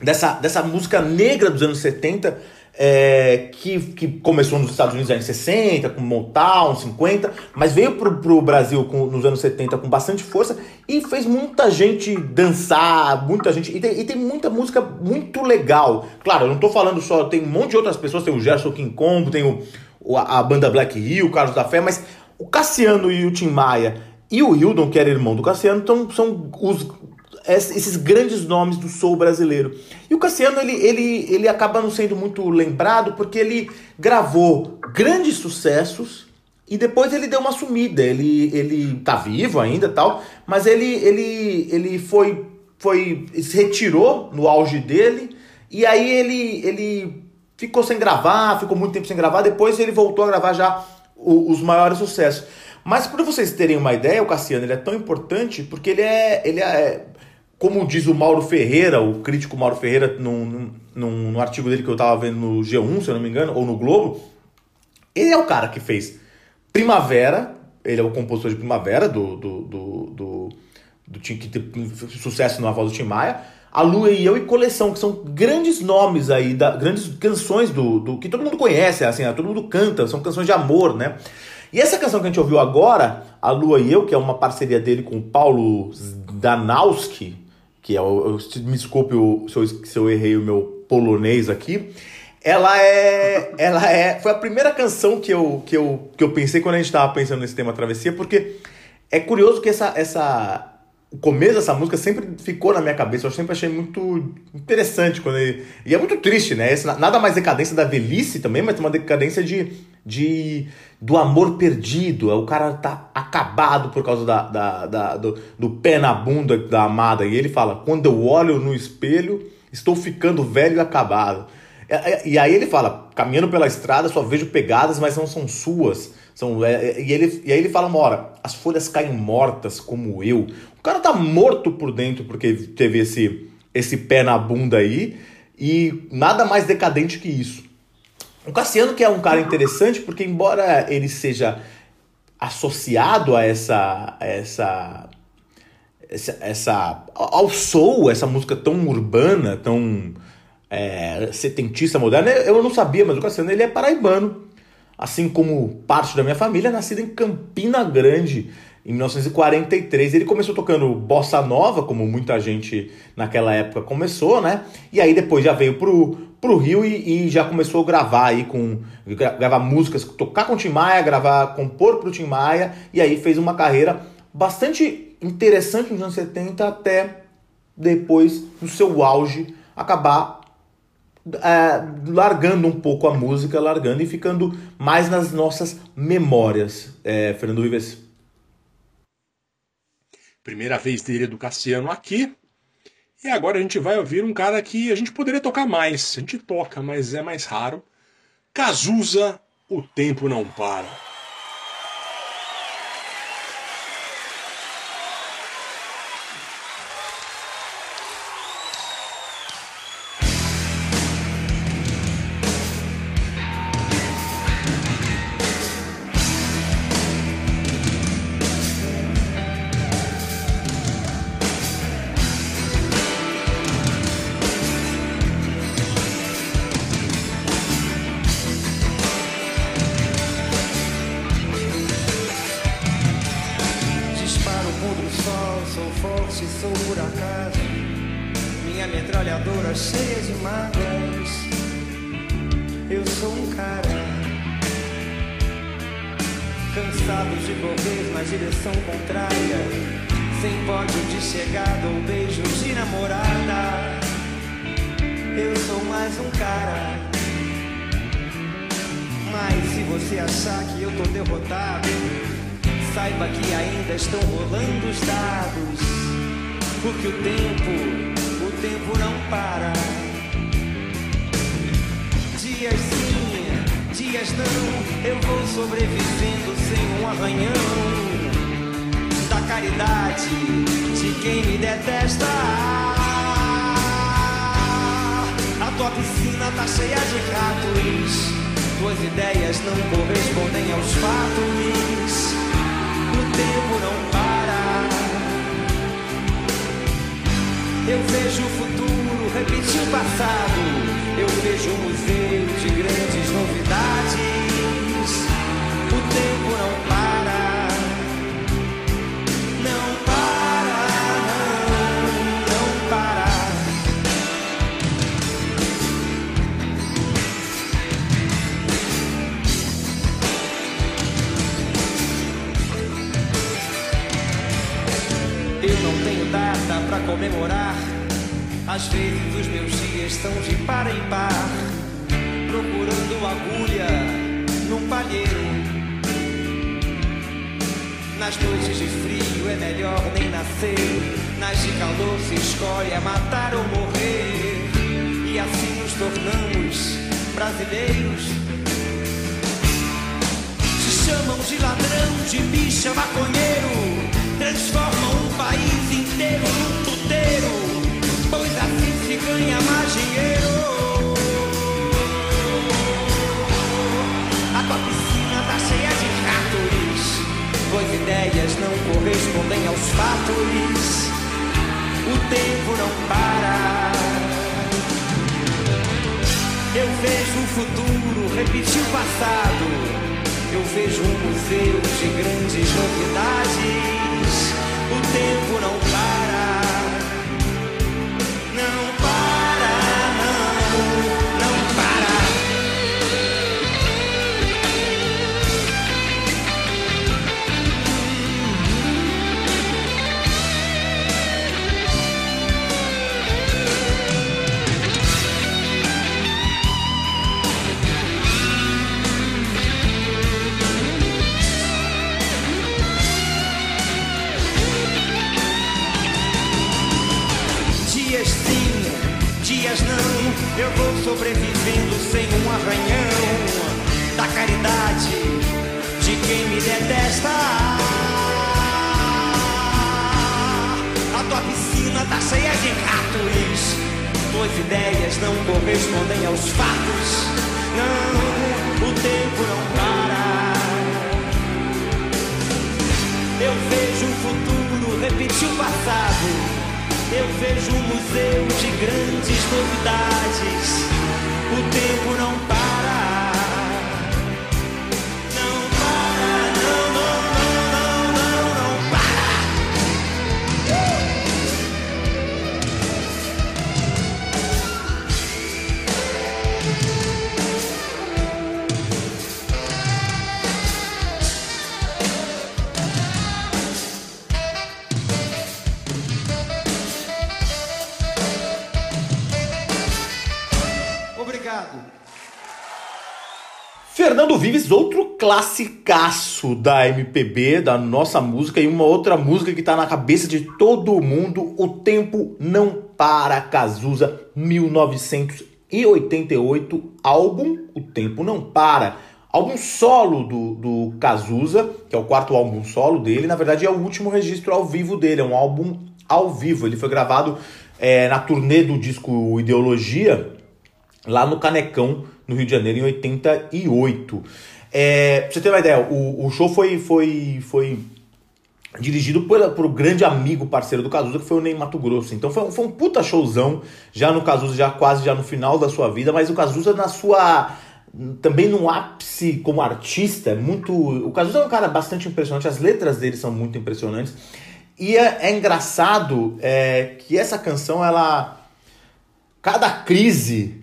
D: dessa, dessa música negra dos anos 70, é, que, que começou nos Estados Unidos em 60, com Motown, 50, mas veio pro, pro Brasil com, nos anos 70 com bastante força e fez muita gente dançar, muita gente. E tem, e tem muita música muito legal. Claro, eu não tô falando só, tem um monte de outras pessoas, tem o Gerson King Combo, tem o, a banda Black Hill, o Carlos da Fé, mas o Cassiano e o Tim Maia e o Hildon, que era irmão do Cassiano, então, são os esses grandes nomes do soul brasileiro. E o Cassiano ele, ele, ele acaba não sendo muito lembrado porque ele gravou grandes sucessos e depois ele deu uma sumida. Ele, ele tá vivo ainda tal, mas ele, ele, ele foi, foi se retirou no auge dele e aí ele, ele ficou sem gravar, ficou muito tempo sem gravar. Depois ele voltou a gravar já os maiores sucessos. Mas para vocês terem uma ideia, o Cassiano ele é tão importante porque ele é, ele é como diz o Mauro Ferreira, o crítico Mauro Ferreira, num, num, num artigo dele que eu estava vendo no G1, se eu não me engano, ou no Globo, ele é o cara que fez Primavera, ele é o compositor de Primavera, do, do, do, do, do que teve sucesso na voz do Tim Maia, A Lua e Eu e Coleção, que são grandes nomes aí, da, grandes canções do, do que todo mundo conhece, assim, todo mundo canta, são canções de amor, né? E essa canção que a gente ouviu agora, A Lua e Eu, que é uma parceria dele com o Paulo Danowski, que é o. Me desculpe se eu, se eu errei o meu polonês aqui. Ela é. Ela é. Foi a primeira canção que eu, que eu, que eu pensei quando a gente estava pensando nesse tema travessia, porque é curioso que essa, essa, o começo dessa música sempre ficou na minha cabeça. Eu sempre achei muito interessante quando ele... E é muito triste, né? Esse, nada mais decadência da velhice também, mas uma decadência de, de do amor perdido. O cara tá acabado por causa da, da, da do, do pé na bunda da amada. E ele fala: quando eu olho no espelho, estou ficando velho e acabado. E aí ele fala: caminhando pela estrada, só vejo pegadas, mas não são suas. São, é, e, ele, e aí ele fala uma hora: as folhas caem mortas como eu. O cara tá morto por dentro porque teve esse, esse pé na bunda aí. E nada mais decadente que isso. O Cassiano que é um cara interessante porque embora ele seja associado a essa essa essa, essa ao soul, essa música tão urbana, tão é, setentista moderna, eu não sabia, mas o Cassiano ele é paraibano, assim como parte da minha família, nascido em Campina Grande, em 1943. Ele começou tocando bossa nova, como muita gente naquela época começou, né? E aí depois já veio pro, pro Rio e, e já começou a gravar aí com gravar músicas, tocar com o Tim Maia, gravar, compor pro Tim Maia, e aí fez uma carreira bastante interessante nos anos 70 até depois, no seu auge, acabar é, largando um pouco a música, largando e ficando mais nas nossas memórias. É, Fernando Ives.
C: Primeira vez dele do Cassiano aqui. E agora a gente vai ouvir um cara que a gente poderia tocar mais. A gente toca, mas é mais raro. Cazuza, o tempo não para.
L: Porque o tempo, o tempo não para. Dias sim, dias não, eu vou sobrevivendo sem um arranhão. Da caridade de quem me detesta. A tua piscina tá cheia de ratos. Tuas ideias não correspondem aos fatos. O tempo não para. Eu vejo o futuro repetir o passado. Eu vejo um museu de grandes novidades. O tempo não para. Comemorar. Às vezes os meus dias são de par em par, procurando agulha num palheiro. Nas noites de frio é melhor nem nascer. Nas de calor se escolhe é matar ou morrer. E assim nos tornamos brasileiros. Se chamam de ladrão, de bicha, maconheiro. Transformam um país inteiro num puteiro. Pois assim se ganha mais dinheiro. A tua piscina tá cheia de ratos. Pois ideias não correspondem aos fatos. O tempo não para. Eu vejo o futuro repetir o passado. Eu vejo um museu de grandes novidades. O tempo não para.
D: Classicaço da MPB, da nossa música, e uma outra música que tá na cabeça de todo mundo, O Tempo Não Para, Cazuza, 1988, álbum O Tempo Não Para. Álbum solo do, do Cazuza, que é o quarto álbum solo dele, na verdade é o último registro ao vivo dele, é um álbum ao vivo. Ele foi gravado é, na turnê do disco Ideologia, lá no Canecão, no Rio de Janeiro, em 88. É, pra você ter uma ideia, o, o show foi, foi, foi dirigido por, por um grande amigo, parceiro do Cazuza, que foi o Ney Mato Grosso. Então foi, foi um puta showzão, já no Cazuza, já quase já no final da sua vida, mas o Cazuza na sua... Também no ápice como artista, é muito... O Cazuza é um cara bastante impressionante, as letras dele são muito impressionantes. E é, é engraçado é, que essa canção, ela... Cada crise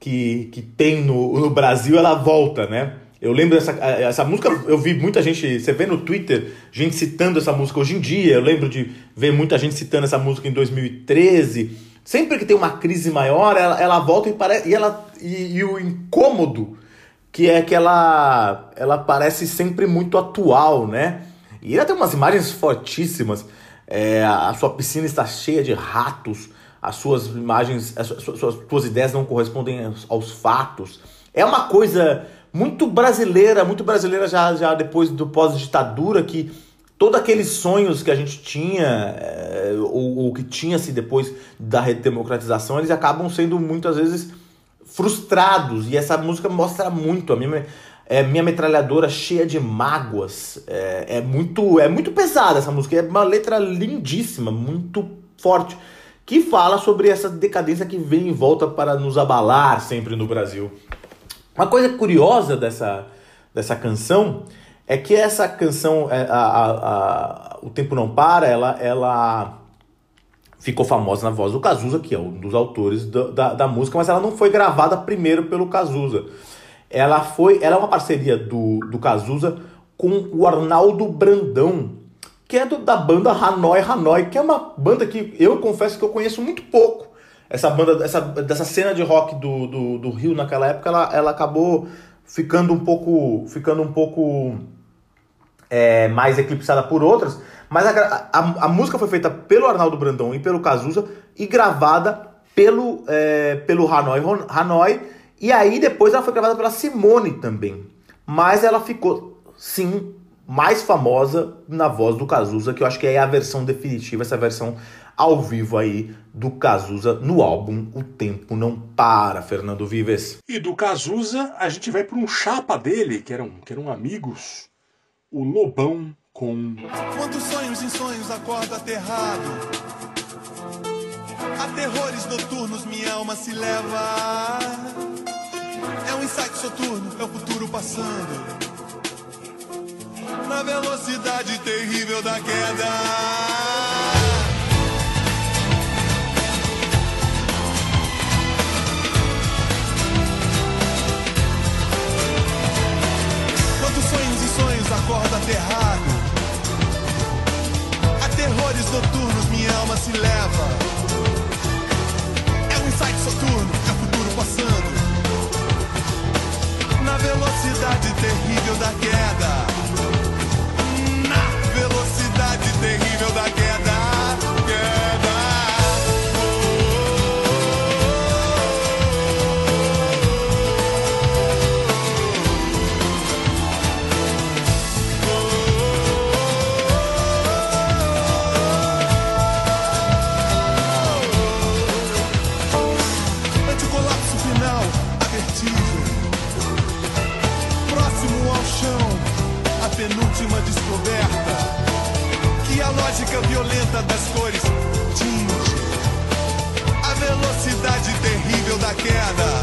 D: que, que tem no, no Brasil, ela volta, né? Eu lembro dessa essa música, eu vi muita gente, você vê no Twitter, gente citando essa música hoje em dia, eu lembro de ver muita gente citando essa música em 2013. Sempre que tem uma crise maior, ela, ela volta e, pare, e, ela, e, e o incômodo que é que ela, ela parece sempre muito atual, né? E ela tem umas imagens fortíssimas. É, a sua piscina está cheia de ratos. as suas imagens, as suas, suas, suas ideias não correspondem aos, aos fatos. É uma coisa muito brasileira, muito brasileira já, já depois do pós-ditadura, que todos aqueles sonhos que a gente tinha, é, ou, ou, que tinha-se depois da redemocratização, eles acabam sendo muitas vezes frustrados. E essa música mostra muito. A minha, é, minha metralhadora cheia de mágoas. É, é, muito, é muito pesada essa música. É uma letra lindíssima, muito forte. Que fala sobre essa decadência que vem em volta para nos abalar sempre no Brasil. Uma coisa curiosa dessa, dessa canção é que essa canção, é, a, a, a, O Tempo Não Para, ela, ela ficou famosa na voz do Cazuza, que é um dos autores da, da, música, mas ela não foi gravada primeiro pelo Cazuza. Ela foi, ela é uma parceria do, do Cazuza com o Arnaldo Brandão, que é do, da banda Hanoi Hanoi, que é uma banda que eu confesso que eu conheço muito pouco essa banda, essa, dessa cena de rock do, do, do Rio naquela época, ela, ela acabou ficando um pouco, ficando um pouco é, mais eclipsada por outras, mas a, a, a, música foi feita pelo Arnaldo Brandão e pelo Cazuza e gravada pelo, é, pelo Hanoi, Hanoi, e aí depois ela foi gravada pela Simone também. Mas ela ficou, sim, mais famosa na voz do Cazuza, que eu acho que é a versão definitiva, essa versão ao vivo aí do Cazuza no álbum O Tempo Não Para, Fernando Vives.
C: E do Cazuza a gente vai para um chapa dele, que eram, que eram amigos, o Lobão com...
M: Quantos sonhos em sonhos acordo aterrado. A terrores noturnos minha alma se leva. É um insight soturno, é o futuro passando. Na velocidade terrível da queda acorda aterrado. A terrores noturnos minha alma se leva. É um insight soturno, é o futuro passando. Na velocidade terrível da queda. Na velocidade terrível da queda. Violenta das cores tinge a velocidade terrível da queda.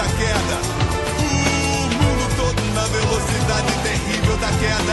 M: Da queda. O mundo todo na velocidade terrível da queda.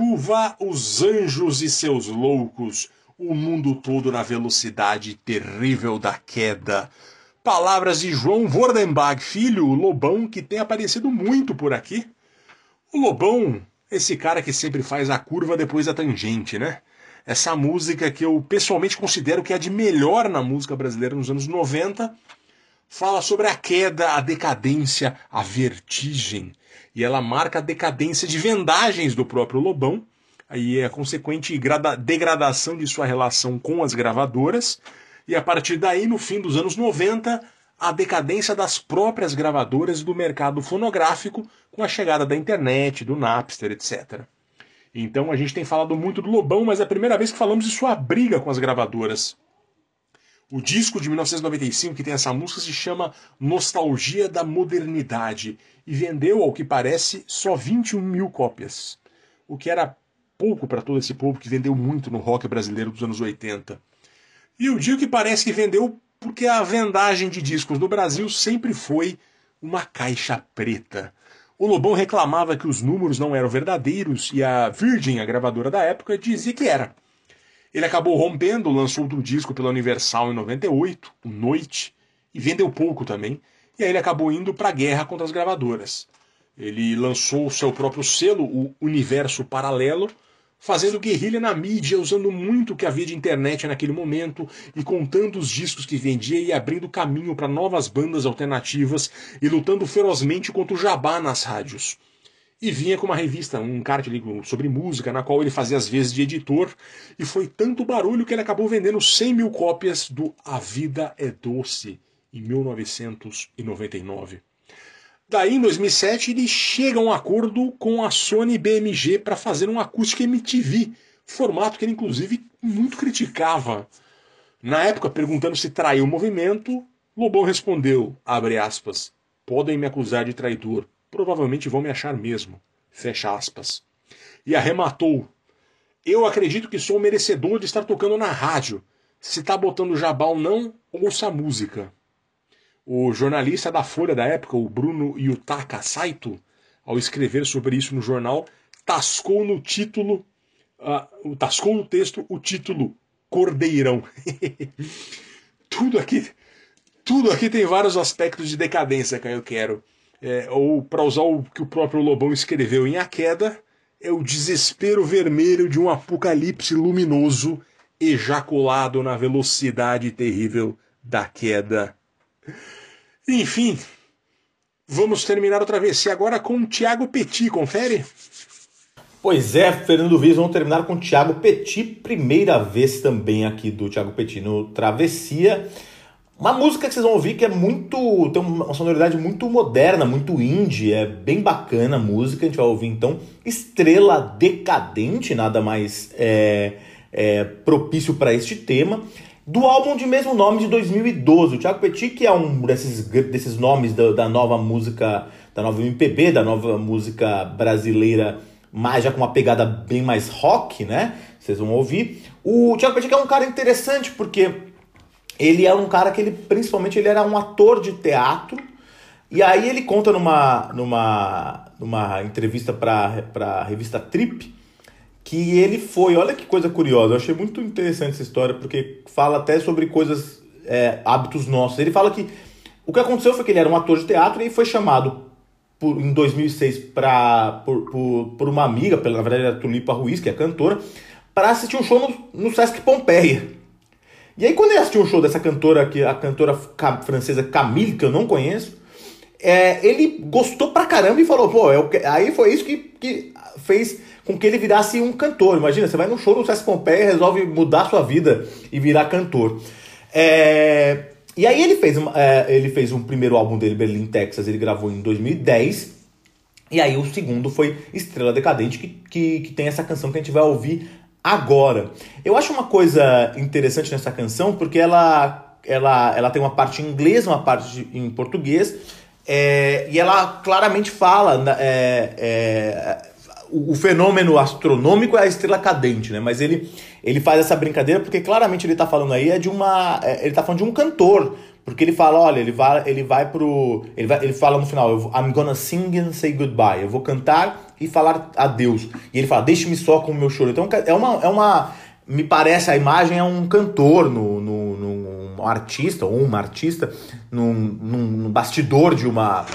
C: Chuva, os anjos e seus loucos, o mundo todo na velocidade terrível da queda. Palavras de João Vordenbach, filho, o Lobão, que tem aparecido muito por aqui. O Lobão, esse cara que sempre faz a curva depois da tangente, né? Essa música que eu pessoalmente considero que é a de melhor na música brasileira nos anos 90, fala sobre a queda, a decadência, a vertigem. E ela marca a decadência de vendagens do próprio Lobão, aí é a consequente grada- degradação de sua relação com as gravadoras, e a partir daí, no fim dos anos 90, a decadência das próprias gravadoras e do mercado fonográfico com a chegada da internet, do Napster, etc. Então a gente tem falado muito do Lobão, mas é a primeira vez que falamos de sua briga com as gravadoras. O disco de 1995 que tem essa música se chama Nostalgia da Modernidade e vendeu, ao que parece, só 21 mil cópias, o que era pouco para todo esse povo que vendeu muito no rock brasileiro dos anos 80. E eu digo que parece que vendeu porque a vendagem de discos no Brasil sempre foi uma caixa preta. O Lobão reclamava que os números não eram verdadeiros e a Virgin, a gravadora da época, dizia que era. Ele acabou rompendo, lançou outro disco pela Universal em 98, o Noite, e vendeu pouco também. E aí ele acabou indo para a guerra contra as gravadoras. Ele lançou o seu próprio selo, o Universo Paralelo, fazendo guerrilha na mídia, usando muito o que havia de internet naquele momento e contando os discos que vendia e abrindo caminho para novas bandas alternativas e lutando ferozmente contra o jabá nas rádios. E vinha com uma revista, um card sobre música, na qual ele fazia as vezes de editor, e foi tanto barulho que ele acabou vendendo 100 mil cópias do A Vida é Doce, em 1999. Daí, em 2007, ele chega a um acordo com a Sony BMG para fazer um acústico MTV, formato que ele, inclusive, muito criticava. Na época, perguntando se traiu o movimento, Lobão respondeu, abre aspas, podem me acusar de traidor, provavelmente vão me achar mesmo, fecha aspas. E arrematou, eu acredito que sou merecedor de estar tocando na rádio. Se tá botando jabá ou não, ouça a música. O jornalista da Folha da época, o Bruno Yutaka Saito, ao escrever sobre isso no jornal, tascou no título, uh, tascou no texto o título Cordeirão. tudo aqui, tudo aqui tem vários aspectos de decadência que eu quero. É, ou para usar o que o próprio Lobão escreveu em A Queda, é o desespero vermelho de um apocalipse luminoso ejaculado na velocidade terrível da queda. Enfim, vamos terminar a travessia agora com o Tiago Petit, confere?
D: Pois é, Fernando Viz, vamos terminar com o Thiago Petit, primeira vez também aqui do Thiago Petit no Travessia. Uma música que vocês vão ouvir que é muito. tem uma sonoridade muito moderna, muito indie, é bem bacana a música. A gente vai ouvir então Estrela Decadente, nada mais é, é, propício para este tema. Do álbum de mesmo nome de 2012. O Thiago Petit, que é um desses, desses nomes da, da nova música, da nova MPB, da nova música brasileira, mais já com uma pegada bem mais rock, né? Vocês vão ouvir. O Thiago Petit é um cara interessante porque ele é um cara que ele principalmente ele era um ator de teatro. E aí ele conta numa numa numa entrevista para a revista Trip que ele foi olha que coisa curiosa eu achei muito interessante essa história porque fala até sobre coisas é, hábitos nossos. Ele fala que o que aconteceu foi que ele era um ator de teatro e foi chamado por, em 2006 pra, por, por, por uma amiga pela na verdade era Tulipa Ruiz que é cantora para assistir um show no, no Sesc Pompeia E aí quando eu assisti um show dessa cantora, que a cantora ca- francesa Camille, que eu não conheço, é, ele gostou pra caramba e falou, pô, que- aí foi isso que, que fez com que ele virasse um cantor. Imagina, você vai num show do César Pompeia e resolve mudar sua vida e virar cantor. É, e aí ele fez, é, ele fez um primeiro álbum dele, Berlin, Texas, ele gravou em 2010. E aí o segundo foi Estrela Decadente, que, que, que tem essa canção que a gente vai ouvir agora. Eu acho uma coisa interessante nessa canção, porque ela, ela, ela tem uma parte em inglês, uma parte em português, é, e ela claramente fala é, é, o, o fenômeno astronômico é a estrela cadente, né? Mas ele, ele faz essa brincadeira porque claramente ele tá falando aí é de uma. é, ele tá falando de um cantor. Porque ele fala, olha, ele vai, ele vai pro. Ele, vai, ele fala no final, I'm gonna sing and say goodbye. Eu vou cantar e falar adeus. E ele fala, deixe-me só com o meu choro. Então é uma. É uma me parece, a imagem é um cantor, no, no, num- um artista, ou uma artista, num, num bastidor de uma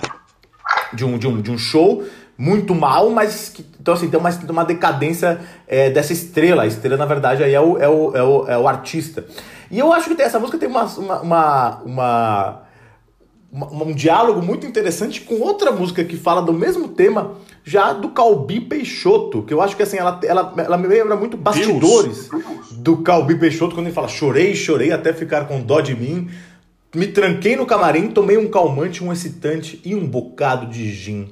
D: de um, de um, de um show muito mal, mas que, então assim, tem uma, uma decadência é, dessa estrela. A estrela, na verdade, aí é o, é, o, é, o, é o artista. E eu acho que essa música tem uma, uma, uma, uma- um diálogo muito interessante com outra música que fala do mesmo tema, já do Calbi Peixoto, que eu acho que assim, ela, ela, ela me lembra muito bastidores do Calbi Peixoto, quando ele fala chorei, chorei até ficar com dó de mim, me tranquei no camarim, tomei um calmante, um excitante e um bocado de gin.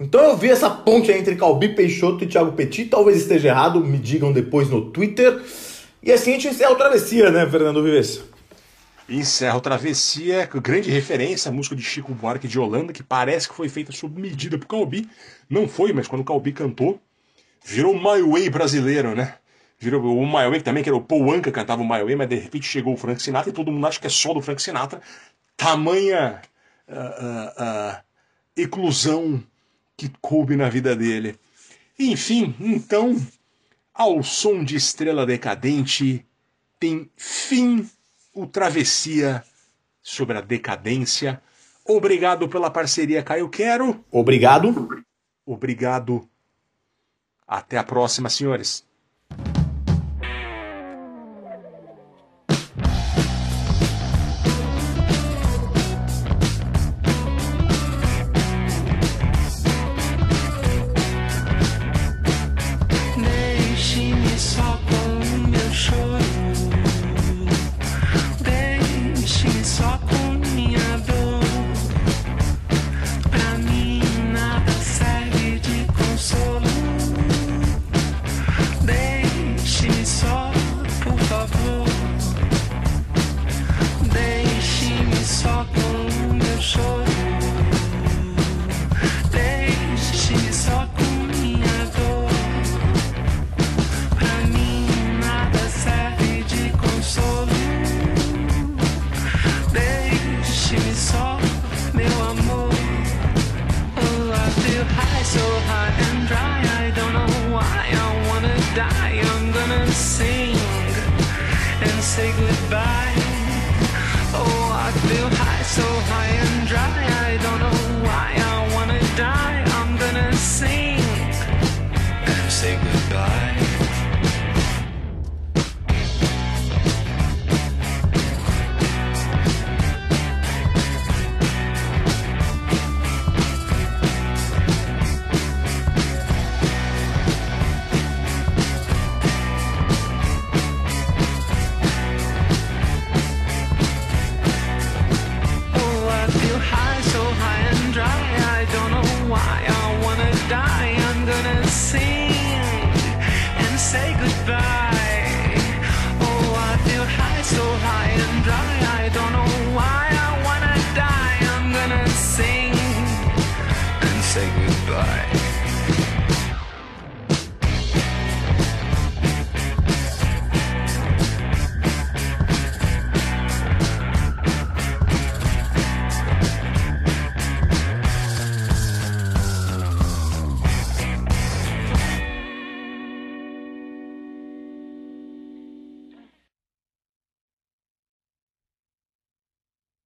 D: Então eu vi essa ponte aí entre Calbi Peixoto e Thiago Petit, talvez esteja errado, me digam depois no Twitter. E assim a gente encerra o Travessia, né, Fernando Vives?
C: Encerra o Travessia, grande referência, a música de Chico Buarque de Holanda, que parece que foi feita sob medida pro Calbi. Não foi, mas quando o Calbi cantou, virou My Way brasileiro, né? Virou o My Way também, que era o Paul Anka cantava o My Way, mas de repente chegou o Frank Sinatra e todo mundo acha que é só do Frank Sinatra. Tamanha ah, ah, ah, eclusão que coube na vida dele. Enfim, então, ao som de Estrela Decadente, tem fim o Travessia sobre a decadência. Obrigado pela parceria, Caio Quero.
D: Obrigado.
C: Obrigado. Até a próxima, senhores.